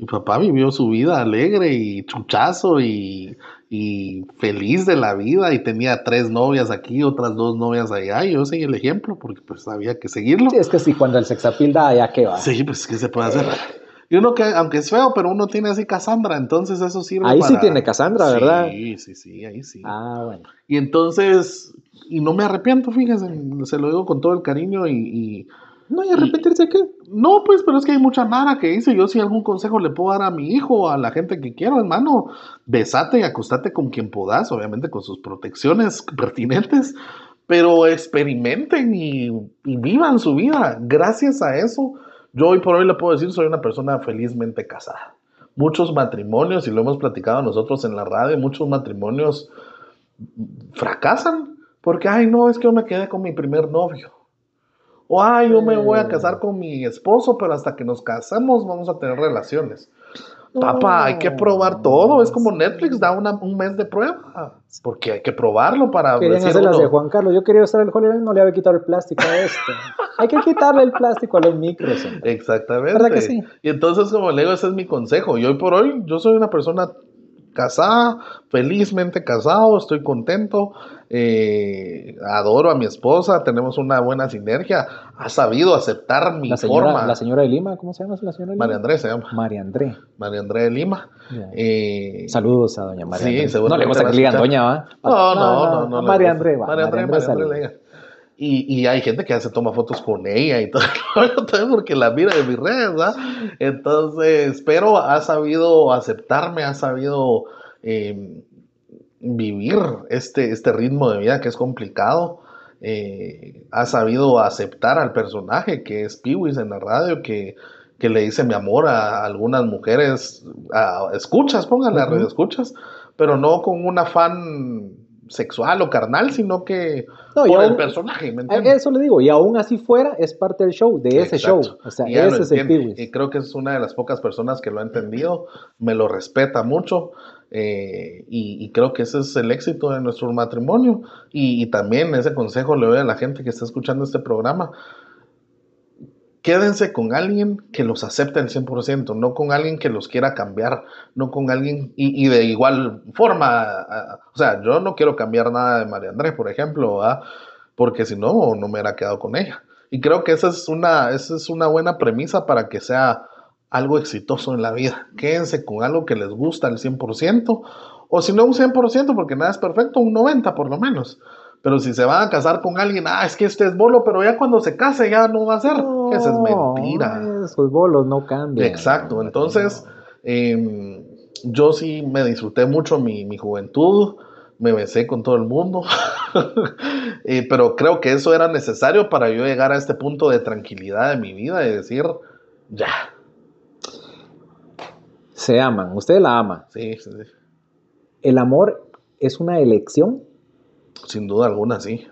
Mi papá vivió su vida alegre y chuchazo y, y, feliz de la vida y tenía tres novias aquí, otras dos novias allá y yo seguí el ejemplo porque pues había que seguirlo. Sí, es que sí, cuando el sexapil da, ya que va. Sí, pues ¿qué se puede hacer? Y uno que, aunque es feo, pero uno tiene así Cassandra, entonces eso sirve Ahí sí tiene Cassandra, ¿verdad? Sí, sí, sí, ahí sí. Ah, bueno. Y entonces, y no me arrepiento, fíjense, se lo digo con todo el cariño y... y no, ¿y arrepentirse qué? No, pues, pero es que hay mucha nada que dice. Yo, si algún consejo le puedo dar a mi hijo, a la gente que quiero, hermano, besate y acostate con quien puedas, obviamente con sus protecciones pertinentes, pero experimenten y, y vivan su vida. Gracias a eso, yo hoy por hoy le puedo decir, soy una persona felizmente casada. Muchos matrimonios, y lo hemos platicado nosotros en la radio, muchos matrimonios fracasan porque, ay, no, es que yo me quedé con mi primer novio. O, ay, yo me voy a casar con mi esposo, pero hasta que nos casemos vamos a tener relaciones. Papá, hay que probar todo. Es como Netflix da un mes de prueba. Porque hay que probarlo para. Querían hacer las de Juan Carlos. Yo quería usar el Hollywood no le había quitado el plástico a esto. hay que quitarle el plástico a los micros. Exactamente. ¿Verdad que sí? Y entonces, como le digo, ese es mi consejo. Y hoy por hoy, yo soy una persona casada, felizmente casado, estoy contento, eh, adoro a mi esposa, tenemos una buena sinergia, ha sabido aceptar mi la señora, forma. La señora de Lima, ¿cómo se llama la señora de Lima? María Andrés se llama. María André. María André de Lima. Eh, Saludos a doña María sí. No le gusta que le digan doña, ¿va? No, no, no. no, María André, va. María André, María y, y, hay gente que se toma fotos con ella y todo, (laughs) porque la mira de mis redes, ¿verdad? Entonces, pero ha sabido aceptarme, ha sabido eh, vivir este, este ritmo de vida que es complicado. Eh, ha sabido aceptar al personaje que es Piwis en la radio, que, que, le dice mi amor a algunas mujeres, a, escuchas, pónganle a radio escuchas, pero no con un afán sexual o carnal, sino que no, por aún, el personaje, ¿me Eso le digo, y aún así fuera, es parte del show, de ese Exacto. show. O sea, ese es el Piwis. Y creo que es una de las pocas personas que lo ha entendido, me lo respeta mucho. Eh, y, y, creo que ese es el éxito de nuestro matrimonio. Y, y, también ese consejo le doy a la gente que está escuchando este programa. Quédense con alguien que los acepte al 100%, no con alguien que los quiera cambiar, no con alguien y, y de igual forma. O sea, yo no quiero cambiar nada de María Andrés, por ejemplo, ¿verdad? porque si no, no me hubiera quedado con ella. Y creo que esa es una, esa es una buena premisa para que sea algo exitoso en la vida. Quédense con algo que les gusta al 100%, o si no un 100%, porque nada es perfecto, un 90% por lo menos. Pero si se van a casar con alguien, ah, es que este es bolo, pero ya cuando se case ya no va a ser. No, Esa es mentira. Esos bolos no cambian. Exacto. Entonces, eh, yo sí me disfruté mucho mi, mi juventud, me besé con todo el mundo, (laughs) eh, pero creo que eso era necesario para yo llegar a este punto de tranquilidad de mi vida y decir, ya, se aman, usted la ama. Sí, sí, sí. ¿El amor es una elección? Sin duda alguna, sí.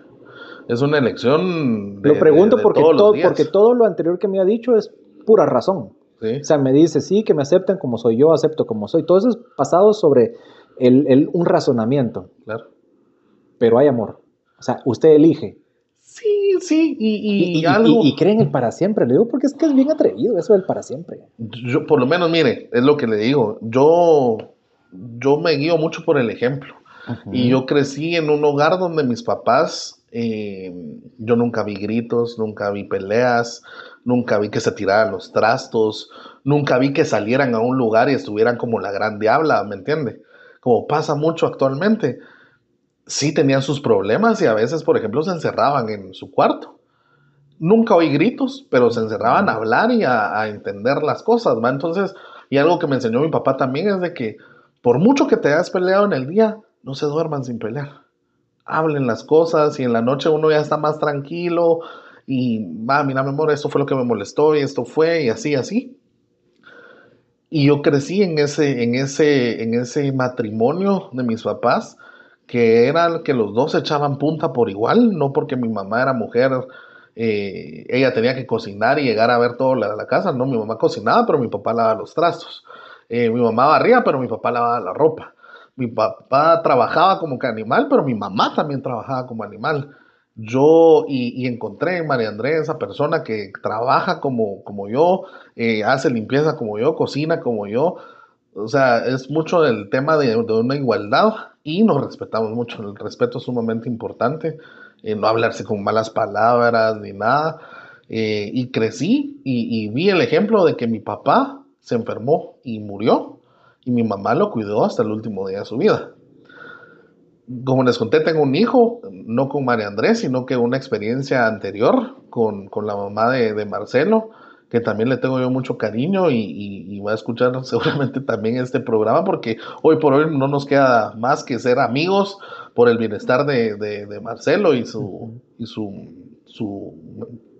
Es una elección. De, lo pregunto de, de porque, todo, porque todo lo anterior que me ha dicho es pura razón. Sí. O sea, me dice, sí, que me acepten como soy yo, acepto como soy. Todo eso es basado sobre el, el, un razonamiento. Claro. Pero hay amor. O sea, usted elige. Sí, sí, y, y, y, algo... y, creen el para siempre, le digo, porque es que es bien atrevido eso del para siempre. Yo, por lo menos, mire, es lo que le digo, yo, yo me guío mucho por el ejemplo. Uh -huh. Y yo crecí en un hogar donde mis papás, eh, yo nunca vi gritos, nunca vi peleas, nunca vi que se tiraran los trastos, nunca vi que salieran a un lugar y estuvieran como la gran diabla, ¿me entiende? Como pasa mucho actualmente sí tenían sus problemas y a veces, por ejemplo, se encerraban en su cuarto. Nunca oí gritos, pero se encerraban a hablar y a, entender las cosas, ¿va? Entonces, y algo que me enseñó mi papá también es de que por mucho que te hayas peleado en el día, no se duerman sin pelear. Hablen las cosas y en la noche uno ya está más tranquilo y, va, mira, mi amor, esto fue lo que me molestó y esto fue y así, así. Y yo crecí en ese, en ese, en ese matrimonio de mis papás que era que los dos echaban punta por igual, no porque mi mamá era mujer, eh, ella tenía que cocinar y llegar a ver toda la, la, casa, no, mi mamá cocinaba, pero mi papá lavaba los trastos, eh, mi mamá barría, pero mi papá lavaba la ropa, mi papá trabajaba como que animal, pero mi mamá también trabajaba como animal. yo y, encontré en María Andrés esa persona que trabaja como, como yo, eh, hace limpieza como yo, cocina como yo. O sea, es mucho el tema de, una igualdad y nos respetamos mucho. El respeto es sumamente importante. Eh, no hablarse con malas palabras ni nada. Eh, y crecí y, vi el ejemplo de que mi papá se enfermó y murió y mi mamá lo cuidó hasta el último día de su vida como les conté, tengo un hijo, no con María Andrés, sino que una experiencia anterior con, la mamá de, Marcelo, que también le tengo yo mucho cariño y, va a escuchar (laughs) seguramente también este programa, porque hoy por hoy no nos queda más que ser amigos por el bienestar de, Marcelo y su, y su, su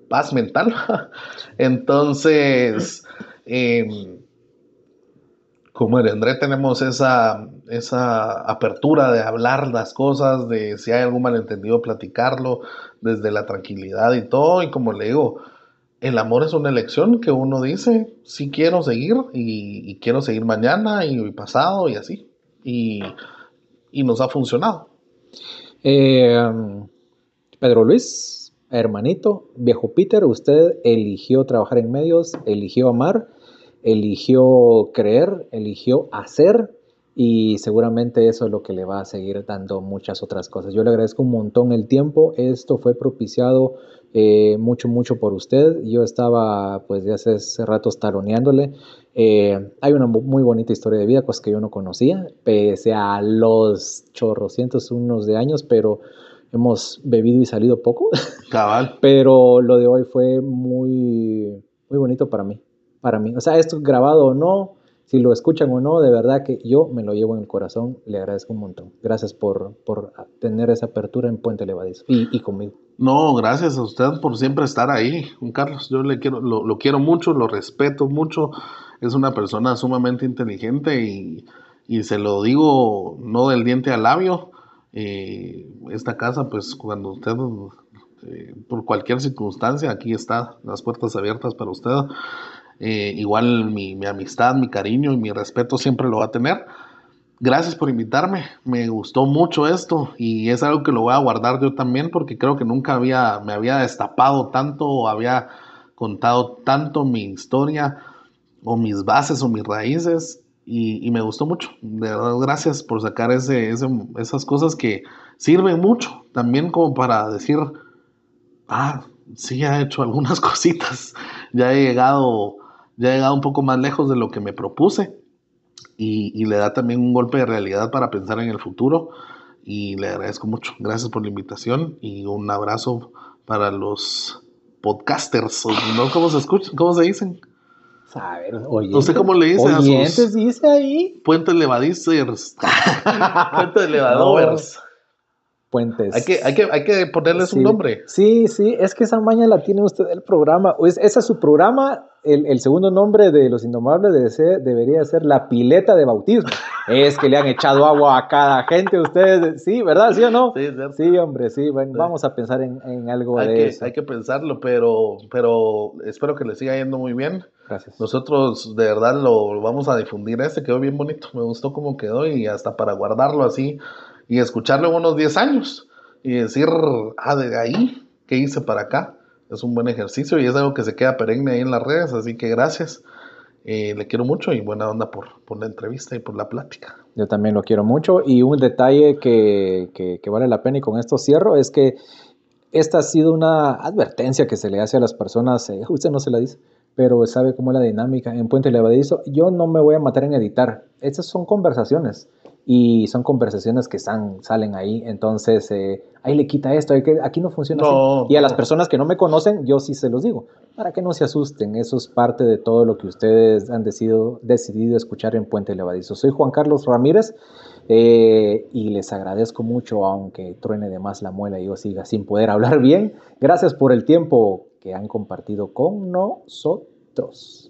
paz mental. (laughs) Entonces, eh, como en André tenemos esa, esa apertura de hablar las cosas, de si hay algún malentendido, platicarlo desde la tranquilidad y todo. Y como le digo, el amor es una elección que uno dice, sí quiero seguir y, quiero seguir mañana y pasado y así. Y, nos ha funcionado. Eh, Pedro Luis, hermanito, viejo Peter, usted eligió trabajar en medios, eligió amar eligió creer, eligió hacer y seguramente eso es lo que le va a seguir dando muchas otras cosas. Yo le agradezco un montón el tiempo, esto fue propiciado eh, mucho, mucho por usted. Yo estaba pues de hace, rato taloneándole. Eh, hay una muy bonita historia de vida, cosas que yo no conocía, pese a los chorrocientos unos de años, pero hemos bebido y salido poco. (laughs) Cabal. pero lo de hoy fue muy, muy bonito para mí para mí. O sea, esto grabado o no, si lo escuchan o no, de verdad que yo me lo llevo en el corazón, le agradezco un montón. Gracias por, por tener esa apertura en Puente Levadizo y, conmigo. No, gracias a usted por siempre estar ahí, Juan Carlos. Yo le quiero, lo, quiero mucho, lo respeto mucho. Es una persona sumamente inteligente y, se lo digo no del diente al labio. Eh, esta casa, pues cuando usted, eh, por cualquier circunstancia, aquí está, las puertas abiertas para usted. Eh, igual mi, amistad, mi cariño y mi respeto siempre lo va a tener. Gracias por invitarme, me gustó mucho esto y es algo que lo voy a guardar yo también porque creo que nunca había, me había destapado tanto había contado tanto mi historia o mis bases o mis raíces y, me gustó mucho. De verdad, gracias por sacar ese, esas cosas que sirven mucho también como para decir, ah, sí, ha hecho algunas (laughs) cositas, ya he llegado ya he llegado un poco más lejos de lo que me propuse y, le da también un golpe de realidad para pensar en el futuro y le agradezco mucho. Gracias por la invitación y un abrazo para los podcasters, ¿no? ¿Cómo se escuchan? ¿Cómo se dicen? A ver, no sé cómo le dicen a sus dice ahí. Puente levadizers. (laughs) Puente levadovers. Puentes. Hay que, hay que, hay que ponerles un nombre. Sí, sí, es que esa maña la tiene usted el programa. ese es su programa el, segundo nombre de los indomables ser, debería ser la pileta de bautismo. es que le han echado agua a cada gente ustedes. Sí, ¿verdad? ¿Sí o no? Sí, sí hombre, sí. Bueno, vamos a pensar en, algo de eso. Hay que pensarlo, pero, pero espero que le siga yendo muy bien. Gracias. Nosotros de verdad lo, vamos a difundir. Este quedó bien bonito. Me gustó cómo quedó y hasta para guardarlo así y escucharlo en unos 10 años y decir, ah, de ahí, ¿qué hice para acá? Es un buen ejercicio y es algo que se queda perenne ahí en las redes, así que gracias. Eh, le quiero mucho y buena onda por, la entrevista y por la plática. Yo también lo quiero mucho y un detalle que, que, vale la pena y con esto cierro es que esta ha sido una advertencia que se le hace a las personas, eh, usted no se la dice, pero sabe cómo es la dinámica en Puente Levadizo. Yo no me voy a matar en editar, estas son conversaciones y son conversaciones que salen ahí, entonces eh, ahí le quita esto, aquí no funciona así. Y a las personas que no me conocen, yo sí se los digo, para que no se asusten, eso es parte de todo lo que ustedes han decidido, decidido escuchar en Puente Levadizo. Soy Juan Carlos Ramírez eh, y les agradezco mucho, aunque truene de más la muela y yo siga sin poder hablar bien. Gracias por el tiempo que han compartido con nosotros.